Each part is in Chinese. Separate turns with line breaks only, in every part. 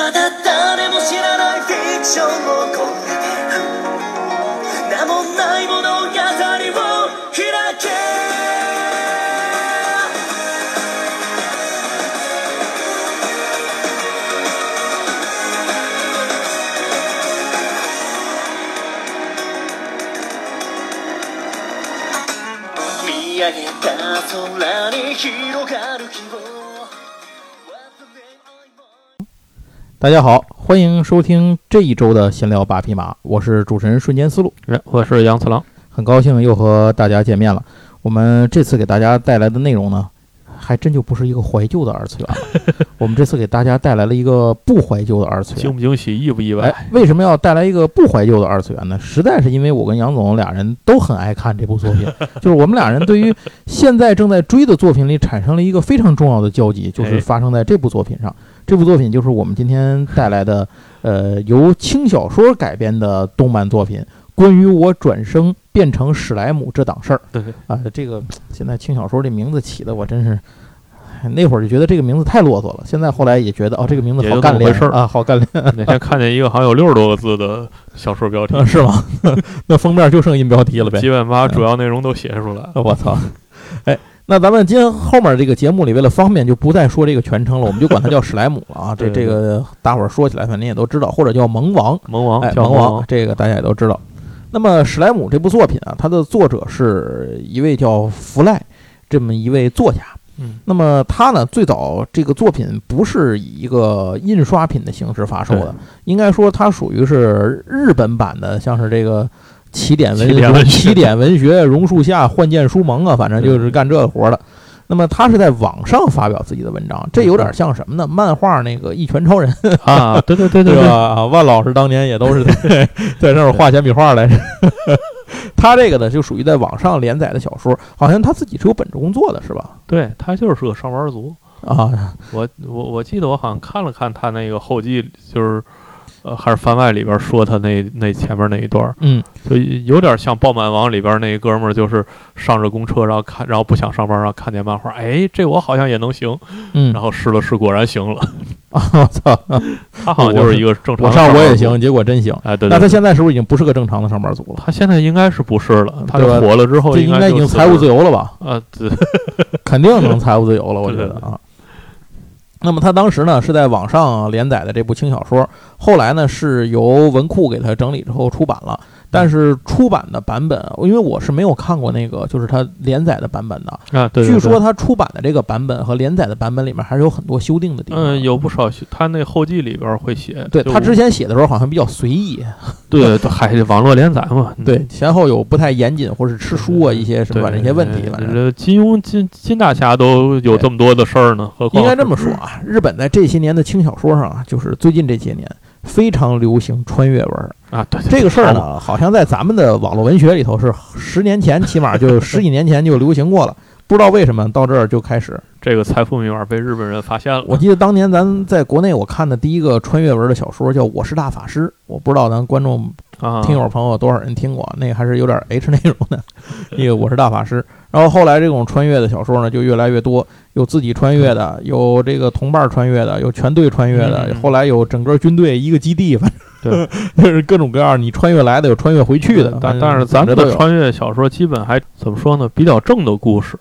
まだ誰も知らないフィクションを
大家好，欢迎收听这一周的闲聊八匹马，我是主持人瞬间思路，
哎我是杨次郎。
很高兴又和大家见面了。我们这次给大家带来的内容呢，还真就不是一个怀旧的二次元了。我们这次给大家带来了一个不怀旧的二次元。
惊不惊喜，意不意外？
哎，为什么要带来一个不怀旧的二次元呢？实在是因为我跟杨总俩人都很爱看这部作品，就是我们俩人对于现在正在追的作品里产生了一个非常重要的交集，就是
哎
发生在这部作品上。这部作品就是我们今天带来的，呃，由轻小说改编的动漫作品，关于我转生变成史莱姆这档事儿
对，
啊、这个现在轻小说这名字起的我真是。哎那会儿就觉得这个名字太啰嗦了，现在后来也觉得哦，这个名字好干练啊，好干练。
那天看见一个好像有六十多个字的小说标题，
啊，是吗？那封面就剩音标题了呗。
基本把主要内容都写出来了。
我操！哎，那咱们今天后面这个节目里，为了方便，就不再说这个全称了，我们就管它叫史莱姆了啊。这这个大伙儿说起来，反正也都知道，或者叫萌王，
萌王
哎，萌王
王，，
这个大家也都知道。那么史莱姆这部作品啊，它的作者是一位叫弗赖这么一位作家。
嗯，
那么他呢，最早这个作品不是以一个印刷品的形式发售的，应该说它属于是日本版的，像是这个起点文
起点文学
起点文学、榕树下、幻剑书盟啊，反正就是干这个活的。那么他是在网上发表自己的文章，这有点像什么呢？漫画那个《一拳超人》
啊，对对对对
对万老师当年也都是在 在那儿画简笔画来着。他这个呢，就属于在网上连载的小说，好像他自己是有本职工作的，是吧？
对他就是个上班族。
啊，
我我我记得我好像看了看他那个后记，就是呃还是番外里边说他那那前面那一段儿，
嗯，
就有点像《爆满王》里边那哥们儿，就是上着公车，然后看，然后不想上班，然后看见漫画，哎，这我好像也能行，
嗯，
然后试了试，果然行了。
啊，我操，
他好像就是一个正常
我
的班族
上我也行，，结果真行。
哎，对对对
那他现在是不是已经不是个正常的上班族了？
他现在应该是不是了？他火了之后，
这应该已经财务自
由
由了吧？
啊，对，
肯定能财务自由了，我觉得啊。那么他当时呢是在网上连载的这部轻小说，后来呢是由文库给他整理之后出版了。但是出版的版本，因为我是没有看过那个，就是它连载的版本的。
啊，对，对
据说
对
他出版的这个版本和连载的版本里面还是有很多修订的地方。
嗯，有不少他那后记里边会写，
对他之前写的时候好像比较随意，
对对，还是网络连载嘛，嗯
对前后有不太严谨或是吃书啊一些什么反正一些问题，反正
这金庸金金大侠都有这么多的事儿呢，何况
应该这么说啊，日本在这些年的轻小说上啊，就是最近这些年非常流行穿越文儿。
啊，对
这个事儿，呢，好像在咱们的网络文学里头是十年前，起码就十几年前就流行过了。不知道为什么到这儿就开始。
这个财富密码被日本人发现了，
我记得当年咱在国内我看的第一个穿越文的小说叫《我是大法师》，我不知道咱观众
啊，
听友朋友多少人听过，那个还是有点 H 内容的。那个《我是大法师》，然后后来这种穿越的小说呢就越来越多，有自己穿越的，有这个同伴穿越的，有全队穿越的，
嗯
后来有整个军队一个基地，反正
对，
就是各种各样，你穿越来的，有穿越回去的，
但但是咱们的穿越小说基本还怎么说呢？比较正的故事，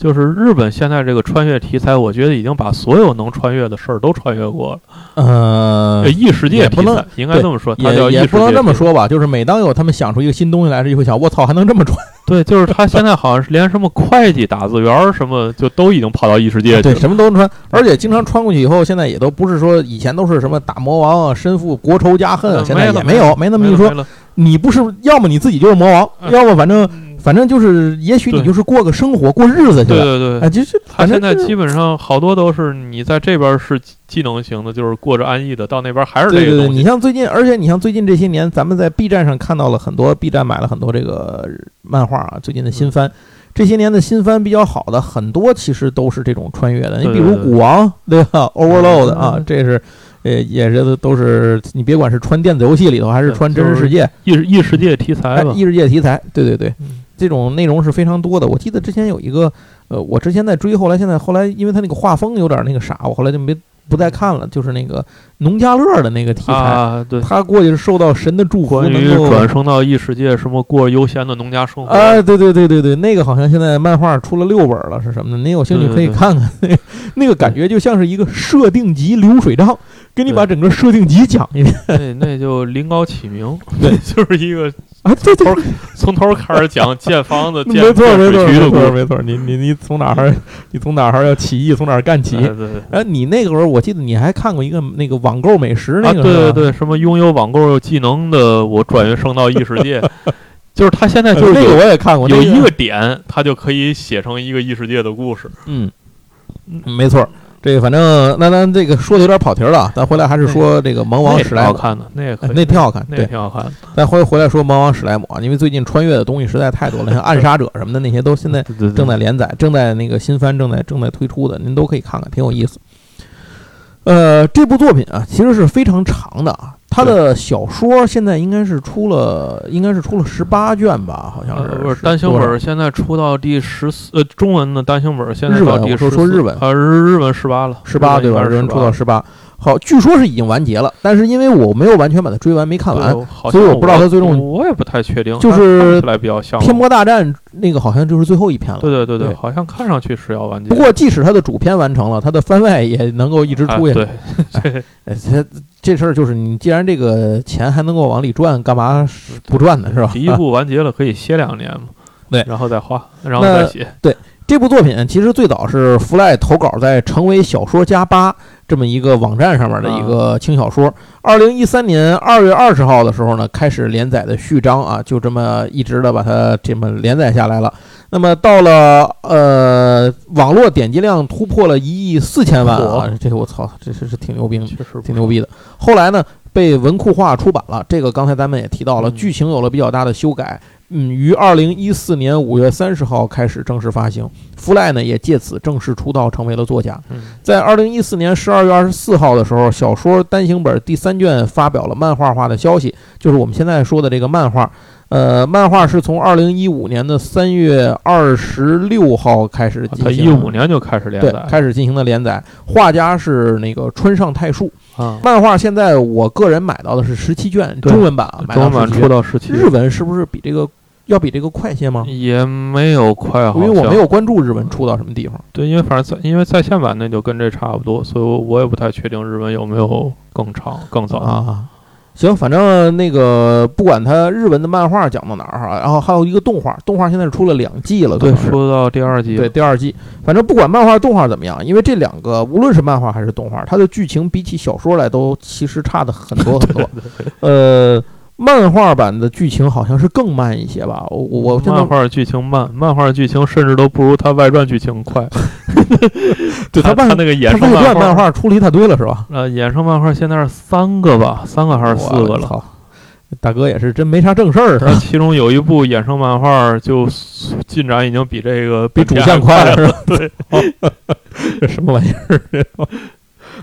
就是日本现在这个穿越题材，我觉得已经把所有能穿越的事儿都穿越过了。
呃
呃，异世界
也不能
题材应该这么说，
也也不能这么。说吧，就是每当有他们想出一个新东西来时，就会想，我操，还能这么穿？
对，就是他现在好像是连什么会计、打字员什么，就都已经跑到异世界去了对，
什么都能穿，而且经常穿过去以后，现在也都不是说以前都是什么打魔王啊、身负国仇家恨现在也没有，没那么一说你不是，要么你自己就是魔王，
嗯
要么反正
嗯
反正就是，也许你就是过个生活、过日子去了。
对对对，
哎，就是
他现在基本上好多都是你在这边是技能型的，就是过着安逸的，到那边还是这
对对对，
个。
你像最近，而且你像最近这些年，咱们在 B 站上看到了很多，B 站买了很多这个漫画啊，最近的新番。这些年的新番比较好的很多，其实都是这种穿越的。你比如古王，对吧？Overload 啊
嗯，
这是，呃，也是都是你别管是穿电子游戏里头，还是穿真实世界，
异世异世界题材
异世界题材，对对对，
嗯
这种内容是非常多的。我记得之前有一个，呃，我之前在追，后来现在后来，因为他那个画风有点那个啥，我后来就没不再看了，就是那个农家乐的那个题材。
啊，对，
他过去是受到神的祝福，
关于
能够
转生到异世界，什么过悠闲的农家生活，
啊，对对对对对，那个好像现在漫画出了六本了，是什么的？您有兴趣可以看看，那 那个感觉就像是一个设定集流水账，给你把整个设定集讲一遍。
那那就临高启明，
对，
就是一个
啊，对对，
从头开始讲建房子、建
没错没错没
水渠的故事。
错没错，你你你从哪儿你从哪儿要起义，从哪儿干起
哎？对对对
哎，你那个时候我记得你还看过一个那个网购美食那
啊，
个，
对对，对，什么拥有网购技能的我转运升到异世界，就是他现在就是那
个我也看过，
有一个点，他就可以写成一个异世界的故事。
嗯，没错。这个反正那咱这个说的有点跑题了，咱回来还是说这个萌王史莱姆，
好看的，那
那挺好看，
那。挺好看的。
咱回回来说魔王史莱姆啊，因为最近穿越的东西实在太多了，像暗杀者什么的那些都现在正在连载，正在那个新番正在正在推出的，您都可以看看，挺有意思。呃，这部作品啊，其实是非常长的啊。它的小说现在应该是出了，应该是出了十八卷吧，好像是。
呃，不是单行本，儿，现在出到第十四，呃，中文的单行本儿现在
日文
到第
我说
14
说日文
啊，日日文十八了，
十八对吧？日文出到
十
十八。好，据说是已经完结了，但是因为我没有完全把它追完，没看完。所以我不知道它最终
我也不太确定，
就是
来比较像
天魔大战那个好像就是最后一篇了。
对对对
对
好像看上去是要完结。
不过，即使它的主篇完成了，它的番外也能够一直
啊
出下去。
对，
哎，这这事儿就是你既然这个钱还能够往里赚，干嘛不赚呢？是吧？
第一部完结了可以歇两年嘛，
对
然后再画，然后再写。
对这部作品其实最早是弗赖投稿在成为小说家吧这么一个网站上面的一个轻小说。二零一三年二月二十号的时候呢，开始连载的序章啊，就这么一直的把它这么连载下来了。那么到了呃，网络点击量突破了一亿四千万啊，这个我操，这是是挺牛逼挺牛逼的。后来呢，被文库化出版了，这个刚才咱们也提到了，
嗯
剧情有了比较大的修改。嗯，于二零一四年五月三十号开始正式发行，福赖呢也借此正式出道，成为了作家。
嗯
在二零一四年十二月二十四号的时候，小说单行本第三卷发表了漫画化的消息，就是我们现在说的这个漫画。呃，漫画是从二零一五年的三月二十六号开始进
他
行，
一五年就开始连
对
载，
开始进行的连载，画家是那个川上泰树。
啊，
漫画现在我个人买到的是十七卷中文版啊，买到
中文版出到十七，
日文是不是比这个要比这个快些吗？
也没有快，
因为我没有关注日文出到什么地方。
对，因为反正在因为在线版那就跟这差不多，所以我我也不太确定日文有没有更长更早。
啊。行，反正那个不管它日文的漫画讲到哪儿哈，然后还有一个动画，动画现在是出了两季了，
对，
可能是
说到第二季，
对第二季，反正不管漫画动画怎么样，因为这两个无论是漫画还是动画，它的剧情比起小说来都其实差的很多很多。呃，漫画版的剧情好像是更慢一些吧，我我
漫画剧情慢，漫画剧情甚至都不如它外传剧情快。
对它外
它那个衍生漫
外传漫画出了一大堆了是吧？
呃，衍生漫画现在是三个吧，三个还是四个了？
大哥也是真没啥正事儿是
它
吧？
其中有一部衍生漫画就进展已经比这个
比主线快了。是吧？对，这什么玩意儿？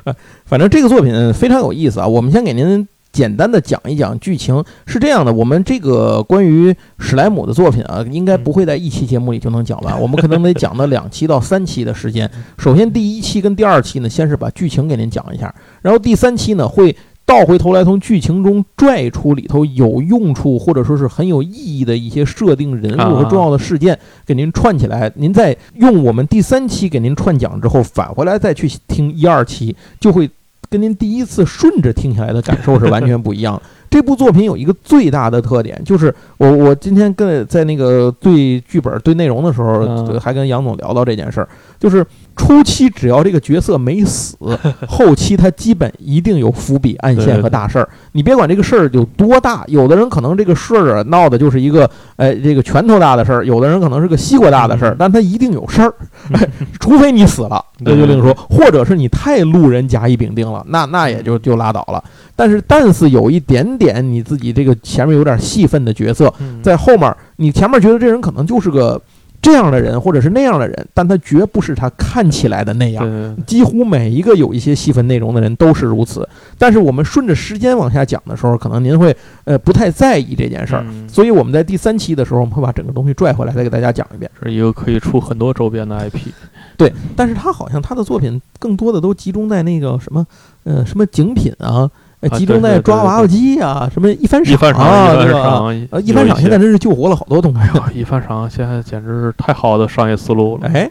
哎反正这个作品非常有意思啊。我们先给您简单的讲一讲剧情。是这样的，我们这个关于史莱姆的作品啊，应该不会在一期节目里就能讲完，我们可能得讲到两期到三期的时间。首先，第一期跟第二期呢，先是把剧情给您讲一下，然后第三期呢会。倒回头来，从剧情中拽出里头有用处或者说是很有意义的一些设定人物和重要的事件，给您串起来。您再用我们第三期给您串讲之后，返回来再去听一二期，就会跟您第一次顺着听下来的感受是完全不一样的。这部作品有一个最大的特点，就是我我今天跟在那个对剧本对内容的时候，
嗯
还跟杨总聊到这件事儿，就是初期只要这个角色没死，后期他基本一定有伏笔、暗线和大事儿。你别管这个事儿有多大，有的人可能这个事儿啊闹的就是一个哎这个拳头大的事儿，有的人可能是个西瓜大的事儿
嗯，
但他一定有事儿，哎 除非你死了，那就另说，或者是你太路人甲乙丙丁了，那那也就就拉倒了。但是但是有一点点你自己这个前面有点戏份的角色，
嗯。
在后面，你前面觉得这人可能就是个这样的人或者是那样的人，但他绝不是他看起来的那样。几乎每一个有一些细分内容的人都是如此。但是我们顺着时间往下讲的时候，可能您会呃不太在意这件事儿。
嗯
所以我们在第三期的时候，我们会把整个东西拽回来，再给大家讲一遍。
是一个可以出很多周边的 IP。
对，但是他好像他的作品更多的都集中在那个什么呃什么景品啊集中在抓娃娃机啊，什么一番
赏，
啊，
一番
对吧？
赏，
呃，一番赏现在真是救活了好多东西。
一番赏现在简直是太好的商业思路了。
哎，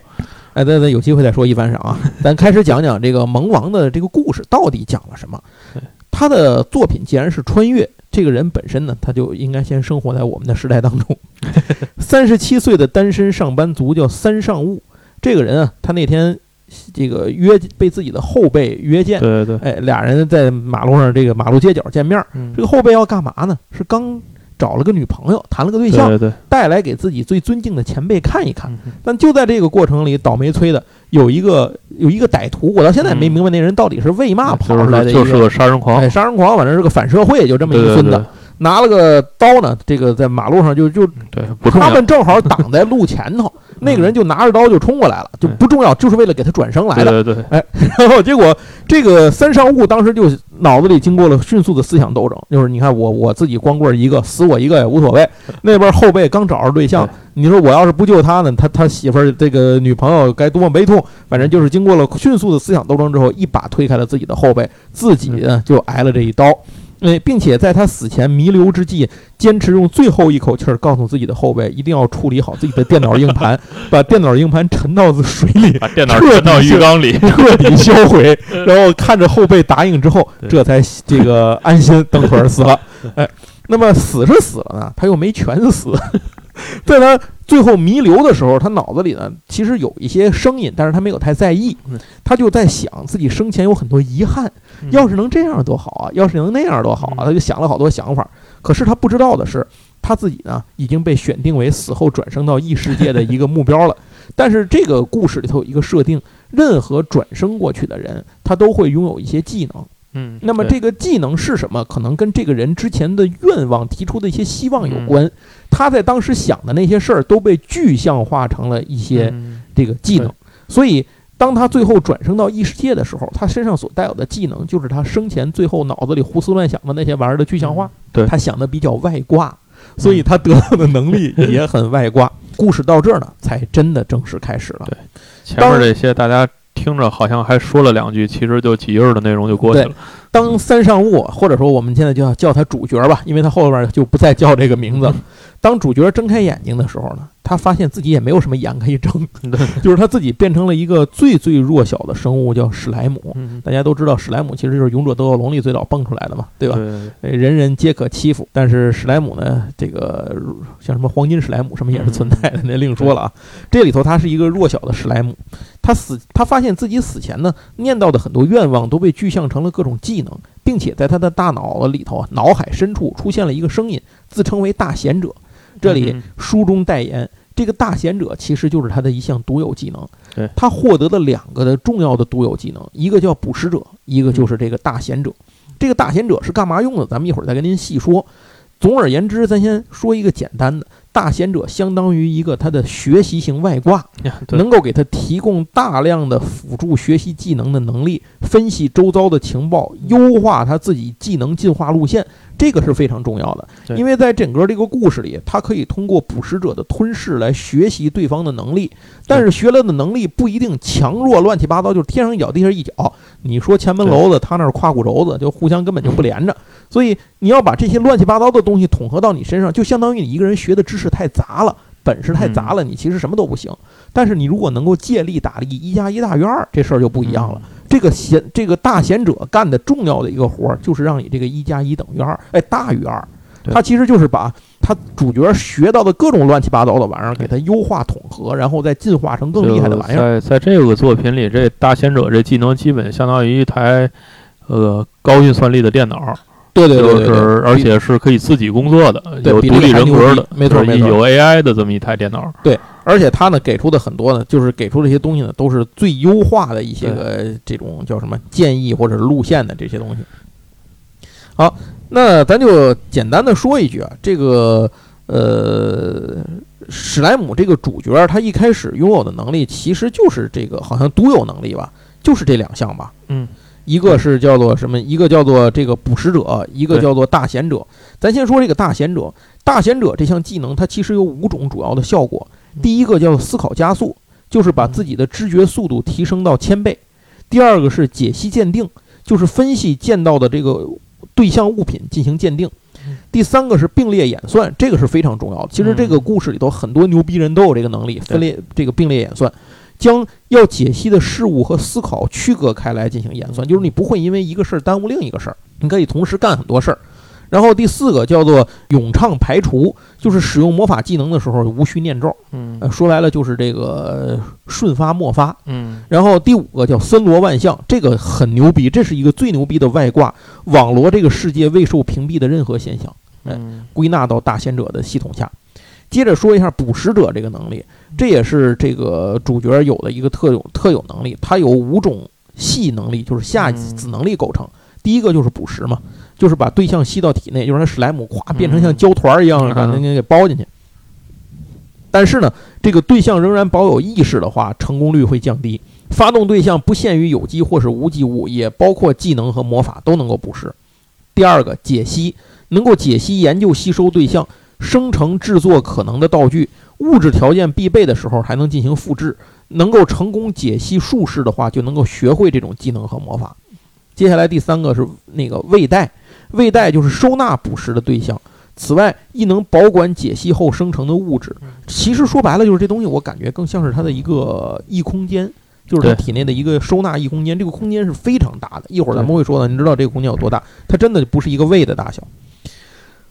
哎，对对，有机会再说一番赏啊。咱开始讲讲这个萌王的这个故事到底讲了什么。他的作品既然是穿越，这个人本身呢，他就应该先生活在我们的时代当中。三十七岁的单身上班族叫三上悟，这个人啊，他那天这个约被自己的后辈约见，
对对对，
哎，俩人在马路上这个马路街角见面。
嗯
这个后辈要干嘛呢？是刚找了个女朋友，谈了个对象，
对对对，
带来给自己最尊敬的前辈看一看。
嗯
但就在这个过程里，倒霉催的有一个有一个歹徒，我到现在也没
嗯
明白那人到底是为嘛跑出来的。
就是就是个杀人狂
哎，，杀人狂，反正是个反社会，就这么一个孙子，拿了个刀呢，这个在马路上就就
对，不重要。
他们正好挡在路前头，那个人就拿着刀就冲过来了，就不重要，就是为了给他转生来的。
对对对，
然后结果这个三上悟当时就脑子里经过了迅速的思想斗争，就是你看我我自己光棍一个，死我一个也无所谓。那边后辈刚找着对象，你说我要是不救他呢，他他媳妇儿这个女朋友该多么悲痛。反正就是经过了迅速的思想斗争之后，一把推开了自己的后背，自己呢就挨了这一刀。哎，并且在他死前弥留之际，坚持用最后一口气儿告诉自己的后辈，一定要处理好自己的电脑硬盘，把电脑硬盘沉到水里，
把电脑沉到浴缸里。
彻底销毁，然后看着后辈答应之后，这才这个安心蹬腿儿死了。哎，那么死是死了呢，他又没全死，在他最后弥留的时候，他脑子里呢其实有一些声音，但是他没有太在意
嗯，
他就在想自己生前有很多遗憾，要是能这样多好啊，要是能那样多好啊，
嗯
他就想了好多想法。可是他不知道的是，他自己呢已经被选定为死后转生到异世界的一个目标了。但是这个故事里头有一个设定，任何转生过去的人，他都会拥有一些技能。
嗯，
那么这个技能是什么？可能跟这个人之前的愿望提出的一些希望有关。他在当时想的那些事儿都被具象化成了一些
嗯
这个技能
对。
所以，当他最后转生到异世界的时候，他身上所带有的技能就是他生前最后脑子里胡思乱想的那些玩意儿的具象化。
嗯对
他想的比较外挂，所以他得到的能力也很外挂。故事到这儿呢，才真的正式开始了。
对前面这些大家听着好像还说了两句，其实就几页的内容就过去了。
当三上物，或者说我们现在就要叫他主角吧，因为他后边就不再叫这个名字了。当主角睁开眼睛的时候呢，他发现自己也没有什么眼可以睁，就是他自己变成了一个最最弱小的生物，叫史莱姆。
嗯，
大家都知道，史莱姆其实就是《勇者斗恶龙》里最早蹦出来的嘛，对吧？人人皆可欺负，但是史莱姆呢，这个像什么黄金史莱姆什么也是存在的，那另说了啊。这里头他是一个弱小的史莱姆，他死，他发现自己死前呢，念叨的很多愿望都被具象成了各种技能，并且在他的大脑里头啊，脑海深处出现了一个声音，自称为大贤者。这里
嗯
书中代言，这个大贤者其实就是他的一项独有技能。
对
他获得了两个的重要的独有技能，一个叫捕食者，一个就是这个大贤者。这个大贤者是干嘛用的？咱们一会儿再跟您细说。总而言之，咱先说一个简单的，大贤者相当于一个他的学习型外挂，能够给他提供大量的辅助学习技能的能力，分析周遭的情报，优化他自己技能进化路线，这个是非常重要的。因为在整个这个故事里，他可以通过捕食者的吞噬来学习对方的能力，但是学了的能力不一定强弱乱七八糟，就是天上一脚地下一脚。你说前门楼子，他那儿胯骨轴子，就互相根本就不连着。所以你要把这些乱七八糟的东西统合到你身上，就相当于你一个人学的知识太杂了，本事太杂了，你其实什么都不行。但是你如果能够借力打力，一加一大于二，这事儿就不一样了。这个贤这个大贤者干的重要的一个活儿，就是让你这个一加一等于二，哎，大于二。
对
他其实就是把他主角学到的各种乱七八糟的玩意儿，给他优化统合，然后再进化成更厉害的玩意儿。
在在这个作品里，这大贤者这技能基本相当于一台呃高运算力的电脑，
对对对对
就，是而且是可以自己工作的，有独立人格的，
没错没错，
有 AI 的这么一台电脑。
而且他呢给出的很多呢，就是给出这些东西呢，都是最优化的一些个这种叫什么建议或者路线的这些东西。好，那咱就简单的说一句啊，这个呃，史莱姆这个主角他一开始拥有的能力其实就是这个好像独有能力吧，就是这两项吧。
嗯，
一个是叫做什么？一个叫做这个捕食者，一个叫做大贤者。咱先说这个大贤者，大贤者这项技能它其实有五种主要的效果。第一个叫做思考加速，就是把自己的知觉速度提升到千倍。第二个是解析鉴定，就是分析见到的这个对象物品进行鉴定。第三个是并列演算，这个是非常重要的。其实这个故事里头很多牛逼人都有这个能力，分裂这个并列演算，将要解析的事物和思考区隔开来进行演算，就是你不会因为一个事儿耽误另一个事儿，你可以同时干很多事儿。然后第四个叫做咏唱排除，就是使用魔法技能的时候无需念咒，
嗯
呃，说白了就是这个呃瞬发莫发。
嗯
然后第五个叫森罗万象，这个很牛逼，这是一个最牛逼的外挂，网罗这个世界未受屏蔽的任何现象，
嗯
归纳到大贤者的系统下。接着说一下捕食者这个能力，这也是这个主角有的一个特有特有能力，它有五种系能力，就是下子能力构成。第一个就是捕食嘛，就是把对象吸到体内，就让它史莱姆咵变成像胶团儿一样，
嗯
把那个给包进去。但是呢，这个对象仍然保有意识的话，成功率会降低。发动对象不限于有机或是无机物，也包括技能和魔法都能够捕食。第二个，解析能够解析、研究、吸收对象，生成、制作可能的道具，物质条件必备的时候还能进行复制。能够成功解析术士的话，就能够学会这种技能和魔法。接下来第三个是那个胃袋，胃袋就是收纳捕食的对象。此外，亦能保管解析后生成的物质。其实说白了，就是这东西，我感觉更像是它的一个异空间，就是它体内的一个收纳异空间。这个空间是非常大的，一会儿咱们会说的。你知道这个空间有多大？它真的不是一个胃的大小。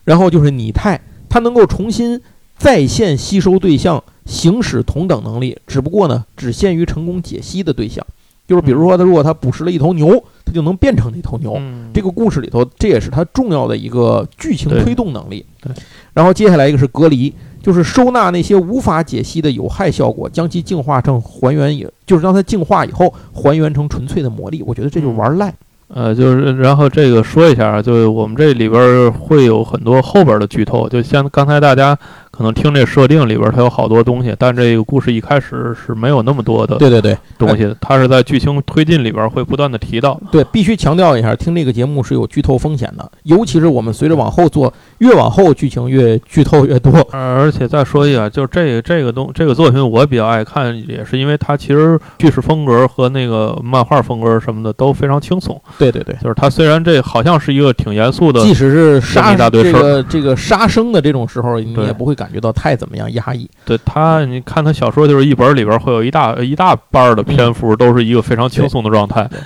然后就是拟态，它能够重新再现吸收对象，行使同等能力，只不过呢，只限于成功解析的对象。就是比如说，他如果他捕食了一头牛，他就能变成那头牛。
嗯
这个故事里头，这也是他重要的一个剧情推动能力。
对，
然后接下来一个是隔离，就是收纳那些无法解析的有害效果，将其净化成还原也，就是让它净化以后还原成纯粹的魔力。我觉得这就是玩赖。
呃，就是然后这个说一下啊，就是我们这里边儿会有很多后边儿的剧透，就像刚才大家可能听这设定里边儿它有好多东西，但这个故事一开始是没有那么多的
对对对
东西的，它是在剧情推进里边会不断的提到。
对，必须强调一下，听这个节目是有剧透风险的，尤其是我们随着往后做，越往后剧情越剧透越多。
而且再说一下，就是这个这个东这个作品我比较爱看，也是因为它其实叙事风格和那个漫画风格什么的都非常轻松。
对对对。
就是它虽然这好像是一个挺严肃的，
即使是杀这
一大堆事
这个杀生的这种时候，你
对
也不会感觉到太怎么样压抑。
对他，你看他小说就是一本里边会有一大一大半儿的篇幅都是一个非常轻松的状态
对，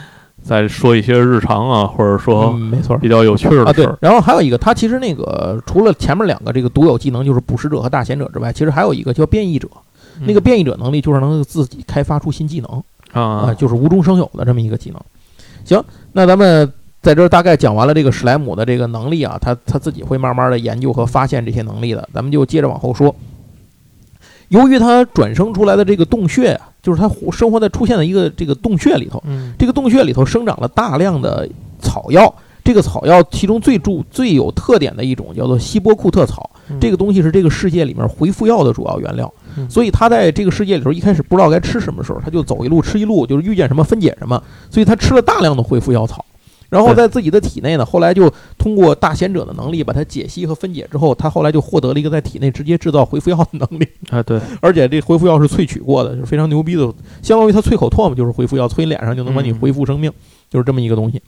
在说一些日常啊，或者说
嗯，没错。
比较有趣儿
啊，对
的事儿。，
然后还有一个，他其实那个除了前面两个这个独有技能，就是捕食者和大贤者之外，其实还有一个叫变异者。那个
嗯
变异者能力就是能自己开发出新技能啊、
啊，
就是无中生有的这么一个技能。行，那咱们在这儿大概讲完了这个史莱姆的这个能力啊，他他自己会慢慢的研究和发现这些能力的，咱们就接着往后说。由于他转生出来的这个洞穴啊，就是他活生活在出现的一个这个洞穴里头，
嗯
这个洞穴里头生长了大量的草药，这个草药其中最著最有特点的一种叫做希波库特草，这个东西是这个世界里面回复药的主要原料，
嗯
所以他在这个世界里头一开始不知道该吃什么时候，他就走一路吃一路，就是遇见什么分解什么，所以他吃了大量的恢复药草。然后在自己的体内呢，后来就通过大贤者的能力把它解析和分解之后，他后来就获得了一个在体内直接制造回复药的能力，
啊对，
而且这回复药是萃取过的，就是非常牛逼的，相当于他啐口唾沫就是回复药，啐你脸上就能把你
嗯。
恢复生命，就是这么一个东西。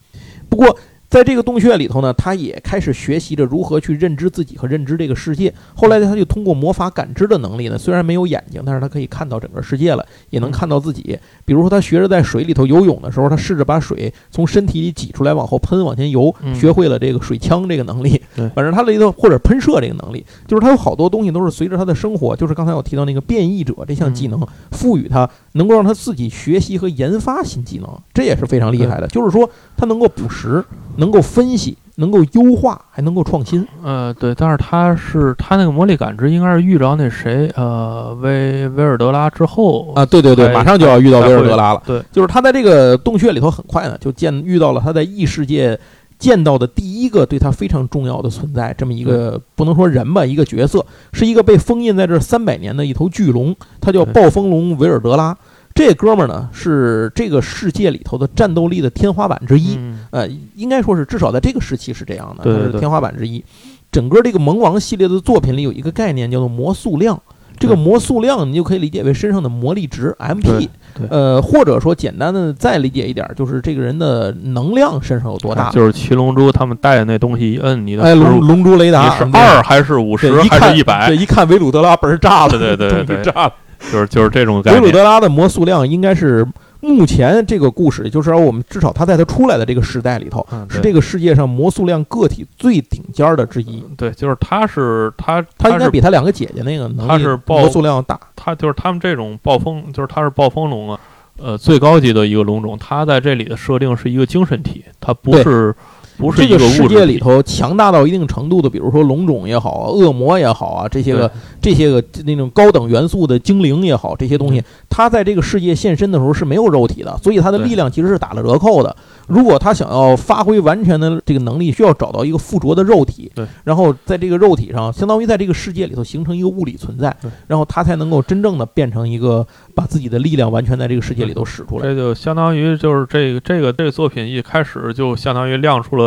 不过在这个洞穴里头呢，他也开始学习着如何去认知自己和认知这个世界。后来他就通过魔法感知的能力呢，虽然没有眼睛，但是他可以看到整个世界了，也能看到自己。比如说他学着在水里头游泳的时候，他试着把水从身体里挤出来往后喷往前游，
嗯
学会了这个水枪这个能力。
对
反正他里头或者喷射这个能力，就是他有好多东西都是随着他的生活，就是刚才我提到那个变异者这项技能，赋予他能够让他自己学习和研发新技能，这也是非常厉害的。就是说他能够捕食，能够分析，能够优化，还能够创新。
呃对，但是他是他那个魔力感知应该是遇着那谁呃威威尔德拉之后
啊，对对对，马上就要遇到威尔德拉了。
对，
就是他在这个洞穴里头很快呢，就见遇到了他在异世界见到的第一个对他非常重要的存在，这么一个不能说人吧，一个角色，是一个被封印在这三百年的一头巨龙，它叫暴风龙维尔德拉。这哥们儿呢，是这个世界里头的战斗力的天花板之一。
嗯
呃，应该说是至少在这个时期是这样的，
对对对
它是天花板之一。整个这个萌王系列的作品里有一个概念叫做魔素量，这个魔素量你就可以理解为身上的魔力值 MP，呃，或者说简单的再理解一点，就是这个人的能量身上有多大。
就是七龙珠他们带的那东西一摁，你的
哎，龙龙珠雷达
你是
对
二还是五十还是一百
对，？一看维鲁德拉嘣儿炸了，
对对对对对
炸了。
就是就是这种感觉
维鲁。德拉的魔素量应该是目前这个故事，也就是说我们至少他在他出来的这个时代里头，
嗯，
是这个世界上魔素量个体最顶尖儿的之一。
对，就是他是他
他应该比他两个姐姐那个能力
他是暴
魔素量大。
他就是他们这种暴风，就是他是暴风龙啊，呃，最高级的一个龙种。他在这里的设定是一个精神体，他不是不是
这个世界里头强大到一定程度的，比如说龙种也好啊，恶魔也好啊，这些个这些个那种高等元素的精灵也好，这些东西
嗯，
它在这个世界现身的时候是没有肉体的，所以它的力量其实是打了折扣的。如果他想要发挥完全的这个能力，需要找到一个附着的肉体
对，
然后在这个肉体上，相当于在这个世界里头形成一个物理存在
对，
然后他才能够真正的变成一个把自己的力量完全在这个世界里头使出来。
这就相当于就是这个这个这个作品一开始就相当于亮出了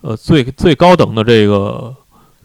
呃最最高等的这个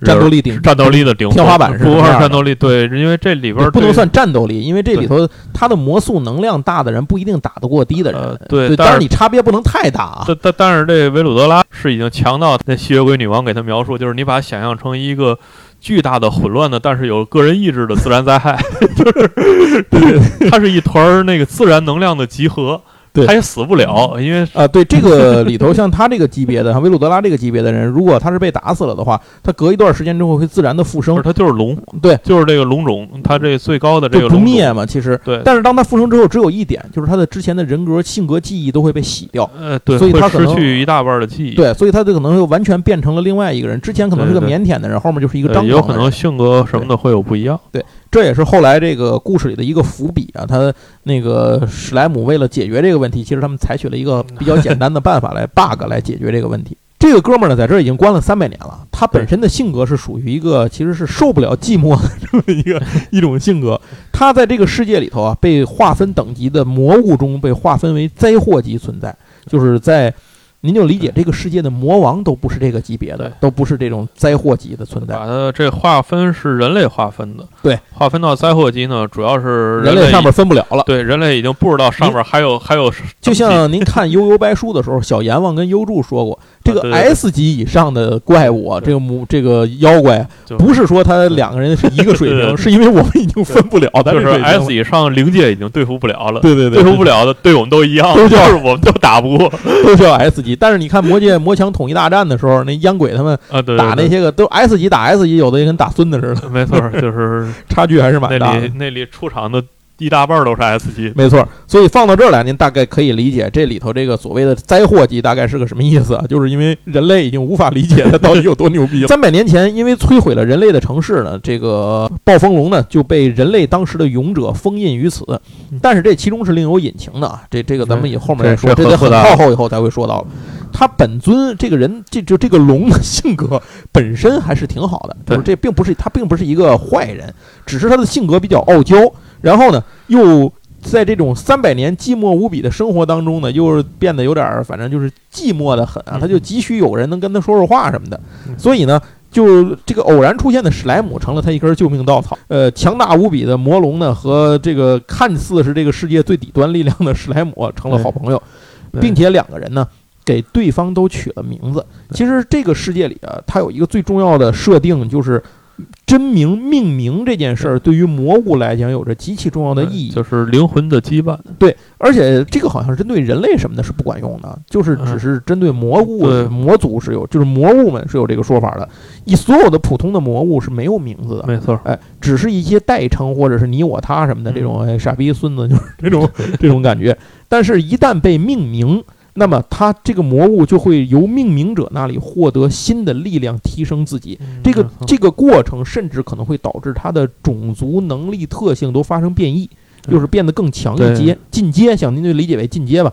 战斗力顶
战斗力的顶
天花板是
不是战斗力，对，因为这里边
不能算战斗力，因为这里头他的魔素能量大的人不一定打得过低的人。
呃对
对，
但是
你差别不能太大啊。
但但但是这维鲁德拉是已经强到那吸血鬼女王给他描述，就是你把它想象成一个巨大的混乱的，但是有个人意志的自然灾害，就是它是一团儿那个自然能量的集合，
对
他也死不了，因为
啊，对这个里头，像他这个级别的，像维鲁德拉这个级别的人，如果他是被打死了的话，他隔一段时间之后会自然的复生
不是，它就是龙，
对，
就是这个龙种，他这最高的这个龙种，
灭嘛。其实，
对，
但是当他复生之后，只有一点，就是他的之前的人格、性格、记忆都会被洗掉。
呃，对，
所以他可能
去一大半的记忆，
对，所以他就可能就完全变成了另外一个人。之前可能是个
对对
腼腆的人，后面就是一个
对，
张
有可能。性格什么的会有不一样。
这也是后来这个故事里的一个伏笔啊。他那个史莱姆为了解决这个问题，其实他们采取了一个比较简单的办法来 bug 来解决这个问题。这个哥们儿呢，在这儿已经关了三百年了。他本身的性格是属于一个其实是受不了寂寞的这么一个 一种性格。他在这个世界里头啊，被划分等级的魔物中被划分为灾祸级存在，就是在。您就理解这个世界的魔王都不是这个级别的，都不是这种灾祸级的存在。
把它这划分是人类划分的，
对，
划分到灾祸级呢，主要是
人类
类
上面分不了了，
对人类已经不知道上面还有还有
就像您看 《悠悠白书》的时候，小阎王跟幽助说过，这个 S 级以上的怪物这个母这个妖怪不是说他两个人是一个水平，是因为我们已经分不了他
就是 S 以上灵界已经对付不了了，
对对对，
对付不了的对我们都一样，
都叫
就是我们都打不过。
都叫 S 级。但是你看魔界魔墙统一大战的时候，那烟鬼他们
啊，对，
打那些个都 S 级打 S 级，有的也跟打孙子似的，
没错，就是
差距还是蛮大的
里。那里出场的一大半都是 S 级，
没错，所以放到这儿来，您大概可以理解这里头这个所谓的灾祸级大概是个什么意思啊？就是因为人类已经无法理解它到底有多牛逼了。三百年前，因为摧毁了人类的城市呢，这个暴风龙呢就被人类当时的勇者封印于此。但是这其中是另有隐情的啊，这这个咱们以后面再说，
这
这得很靠后以后才会说到了。他本尊这个人，这就这个龙的性格本身还是挺好的，就是这并不是他并不是一个坏人，只是他的性格比较傲娇，然后呢又在这种三百年寂寞无比的生活当中呢，又是变得有点儿反正就是寂寞的很啊，
嗯
他就急需有人能跟他说说话什么的，
嗯
所以呢。就这个偶然出现的史莱姆成了他一根救命稻草。呃，强大无比的魔龙呢，和这个看似是这个世界最底端力量的史莱姆成了好朋友。并且两个人呢给对方都取了名字。其实这个世界里啊，它有一个最重要的设定，就是真名命名这件事儿，对于蘑菇来讲有着极其重要的意义。
就是灵魂的羁绊。
对，而且这个好像针对人类什么的是不管用的，就是只是针对魔物、
对
魔族是有，就是魔物们是有这个说法的。以所有的普通的魔物是没有名字的，
没错，
哎，只是一些代称或者是你我他什么的这种、哎、傻逼孙子，就是这种 这种感觉。但是，一旦被命名，那么他这个魔物就会由命名者那里获得新的力量，提升自己。这个
嗯
这个过程甚至可能会导致他的种族能力特性都发生变异，就是变得更强一阶，进阶。想您就理解为进阶吧。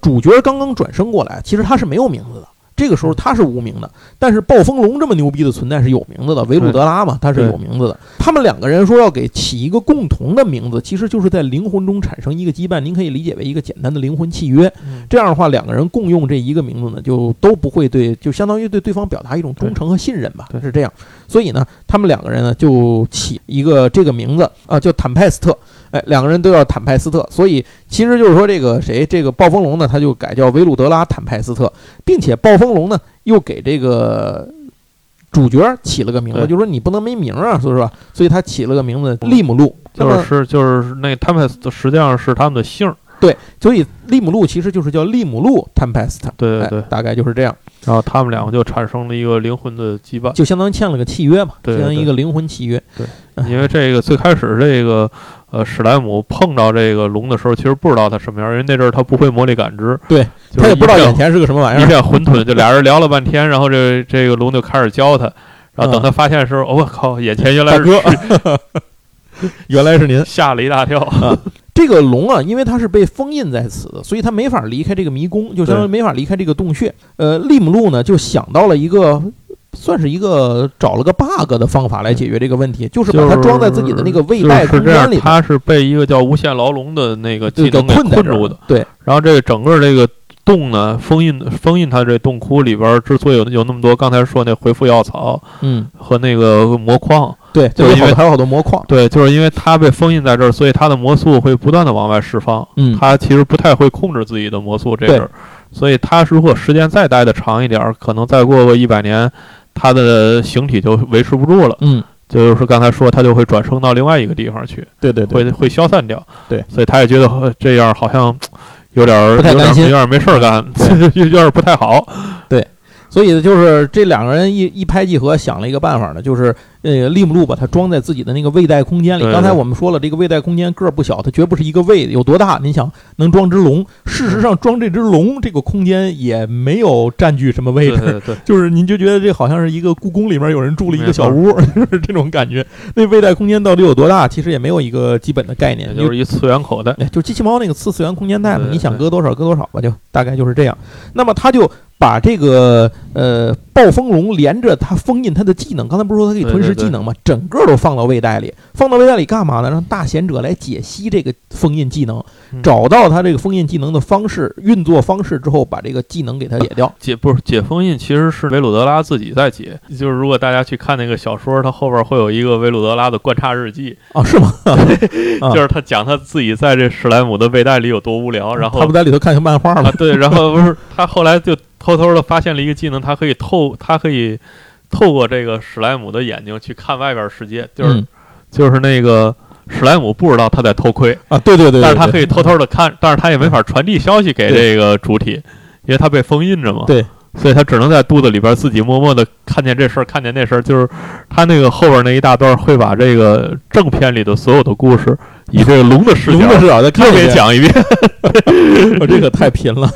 主角刚刚转生过来，其实他是没有名字的。这个时候他是无名的，但是暴风龙这么牛逼的存在是有名字的，维鲁德拉嘛，他是有名字的。他们两个人说要给起一个共同的名字，其实就是在灵魂中产生一个羁绊，您可以理解为一个简单的灵魂契约。
嗯
这样的话，两个人共用这一个名字呢，就都不会对，就相当于对对方表达一种忠诚和信任吧，
对
是这样。所以呢，他们两个人呢就起一个这个名字啊，叫坦派斯特。哎，两个人都叫坦派斯特，所以其实就是说这个谁，这个暴风龙呢，他就改叫维鲁德拉坦派斯特，并且暴风龙呢又给这个主角起了个名字，就是说你不能没名啊，是吧？所以他起了个名字利姆路。
就是就是那他们实际上是他们的姓儿，
对，所以利姆路其实就是叫利姆路 Tempest，
对对对
哎，大概就是这样，
然后他们两个就产生了一个灵魂的羁绊。
就相当于签了个契约嘛，
对
相当于一个灵魂契约。
对因为这个最开始这个呃史莱姆碰到这个龙的时候，其实不知道它什么样，因为那阵儿他不会魔力感知，
对
就是
他也不知道眼前是个什么玩意儿
一
儿。
片混沌，就俩人聊了半天，然后这这个龙就开始教他，然后等他发现的时候，哦我、靠，眼前原来是
原来是您。
吓了一大跳。
这个龙啊，因为它是被封印在此的，所以它没法离开这个迷宫，就相当于没法离开这个洞穴。呃，利姆路呢就想到了一个。算是一个找了个 bug 的方法来解决这个问题，就是把它装在自己的那个胃袋空间里，边，
他是被一个叫无限牢笼的那个技
这个
能给
困
住的。。
对，
然后这个整个这个洞呢，封印封印它这洞窟里边儿之所以有有那么多刚才说那回复药草
嗯，
和那个魔矿，
对，
就是因为
还有好多魔矿，
对，就是因为它被封印在这儿，所以它的魔素会不断的往外释放。
嗯，
它其实不太会控制自己的魔素这阵儿，所以它如果时间再待的长一点儿，可能再过个一百年，它的形体就维持不住了。
嗯，
就是刚才说，它就会转生到另外一个地方去，
对对对，
会会消散掉。
对
所以他也觉得呃这样好像有点有点儿有点儿没事儿干，有点儿不太好。
所以呢，就是这两个人一一拍即合，想了一个办法呢，就是呃，利姆路把它装在自己的那个胃袋空间里。刚才我们说了，这个胃袋空间个儿不小，它绝不是一个胃，有多大？您想能装只龙？事实上，装这只龙，这个空间也没有占据什么位置。就是您就觉得这好像是一个故宫里面有人住了一个小屋，就是这种感觉。那胃袋空间到底有多大？其实也没有一个基本的概念，
就是一次元口袋。
哎，就机器猫那个次次元空间袋嘛，你想搁多少搁多少吧，就大概就是这样。那么它就把这个呃暴风龙连着它封印它的技能，刚才不是说它可以吞噬技能吗？整个都放到胃袋里，放到胃袋里干嘛呢？让大贤者来解析这个封印技能，
嗯
找到它这个封印技能的方式、运作方式之后，把这个技能给它解掉。
解不是解封印，其实是维鲁德拉自己在解。就是如果大家去看那个小说，它后边会有一个维鲁德拉的观察日记，
啊，是吗？啊
就是他讲他自己在这史莱姆的胃袋里有多无聊，然后
他不在里头看看漫画吗？
啊对，然后不是他后来就偷偷的发现了一个技能，他可以透，他可以透过这个史莱姆的眼睛去看外边世界，就是、
嗯
就是那个史莱姆不知道他在偷窥，
啊，对对对，
但是他可以偷偷的看，但是他也没法传递消息给这个主体，因为他被封印着嘛。
对。
所以他只能在肚子里边自己默默的看见这事儿，看见那事儿，就是他那个后边那一大段会把这个正片里的所有的故事，以这个龙的视角
龙的视角再看
又
一遍，
给讲一遍。
我 这个太贫了，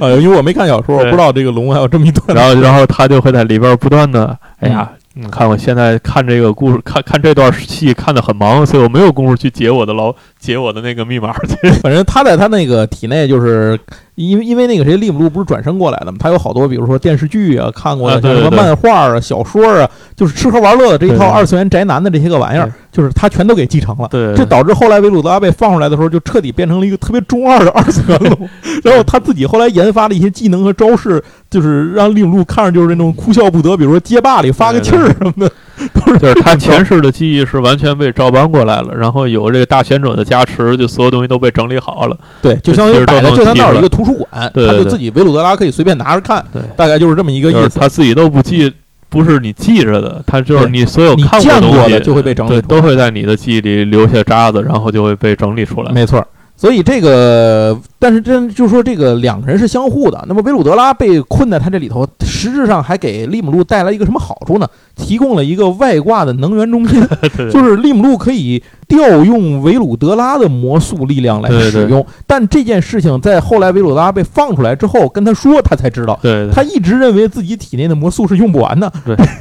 啊，因为我没看小说，我不知道这个龙还有这么一段。
然后，然后他就会在里边不断的，哎呀，你看我现在看这个故事，看看这段戏看的很忙，所以我没有功夫去解我的牢，解我的那个密码去。
反正他在他那个体内，就是因为因为那个谁利姆路不是转生过来的嘛，他有好多比如说电视剧啊看过的，像什么漫画啊、小说啊，就是吃喝玩乐的这一套二次元宅男的这些个玩意儿
对，
就是他全都给继承了。
对，
这导致后来维鲁德拉被放出来的时候，就彻底变成了一个特别中二的二次元龙。然后他自己后来研发的一些技能和招式，就是让利姆路看着就是那种哭笑不得，比如说街霸里发个气儿什么的，都是
就是他前世的记忆是完全被照搬过来了，然后有这个大贤者的加持，就所有东西都被整理好了。
对，就相当于摆在就他那儿有一个图书馆，
对对对
他就自己维鲁德拉可以随便拿着看，
对，
大概就是这么一个
就是
意思。
他自己都不记，不是你记着的，它就是你所有
你
看
过
的东西
就会被整理
对，都会在你的记忆里留下渣子，然后就会被整理出来。
没错儿。所以这个，但是真就是说，这个两个人是相互的。那么维鲁德拉被困在他这里头，实质上还给利姆路带来一个什么好处呢？提供了一个外挂的能源中心，
对
就是利姆路可以调用维鲁德拉的魔术力量来
对对
使用。但这件事情在后来维鲁德拉被放出来之后，跟他说，他才知道。他一直认为自己体内的魔术是用不完的，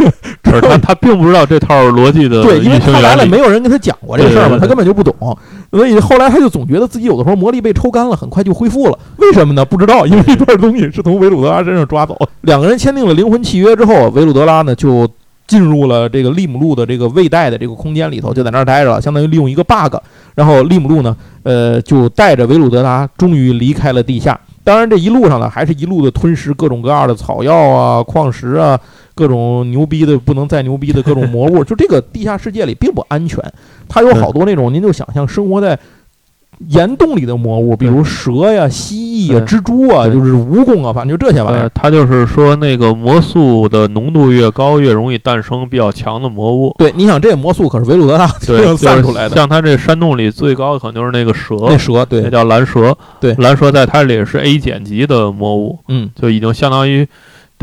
对
直
是他 他并不知道这套逻辑的
对，因为他来了，没有人跟他讲过这个事儿嘛，他根本就不懂，所以后来他就总觉得自己有的时候魔力被抽干了，很快就恢复了。为什么呢？不知道，因为这段东西是从维鲁德拉身上抓走。两个人签订了灵魂契约之后，维鲁德拉呢就进入了这个利姆路的这个未带的这个空间里头，就在那儿待着了，相当于利用一个 bug。然后利姆路呢，呃，就带着维鲁德拉终于离开了地下。当然，这一路上呢，还是一路的吞食各种各样的草药啊、矿石啊，各种牛逼的不能再牛逼的各种魔物。就这个地下世界里并不安全，它有好多那种，您就想象生活在岩洞里的魔物，比如蛇呀、蜥蜴
呀、
蜘蛛啊，就是蜈蚣啊，反正就这些玩意
呃
儿。，
它就是说那个魔素的浓度越高，越容易诞生比较强的魔物。
对，你想这魔素可是维鲁德拉
对，
散出来的，
像它这山洞里最高的可能就是那个蛇，
那蛇，对
那，叫蓝蛇。
对
蓝蛇在它里是 A 减级的魔物，
嗯，
就已经相当于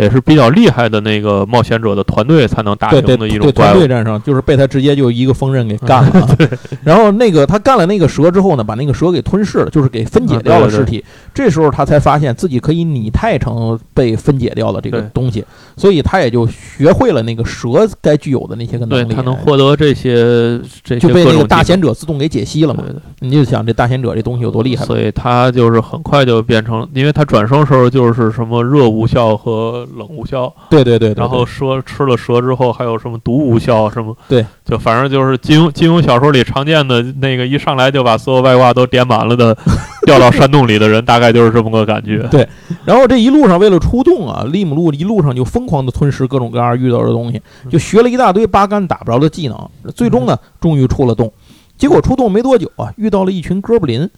得是比较厉害的那个冒险者的团队才能打赢的一种
对，团
怪物
队。战胜就是被他直接就一个锋刃给干了啊。然后那个他干了那个蛇之后呢，把那个蛇给吞噬了，就是给分解掉了
啊对对
尸体。这时候他才发现自己可以拟态成被分解掉的这个东西，所以他也就学会了那个蛇该具有的那些个能力。
对他能获得这些这些
就被那个大贤者自动给解析了嘛你就想这大贤者这东西有多厉害？
所以他就是很快就变成，因为他转生时候就是什么热无效和冷无效，
对对对对，
然后蛇吃了蛇之后还有什么毒无效什么，
对，
就反正就是金庸金庸小说里常见的那个一上来就把所有外挂都点满了的 掉到山洞里的人，大概就是这么个感觉。
对然后这一路上为了出洞啊，利姆路一路上就疯狂的吞噬各种各样遇到的东西，就学了一大堆八竿打不着的技能，最终呢，终于出了洞。结果出洞没多久啊，遇到了一群哥布林。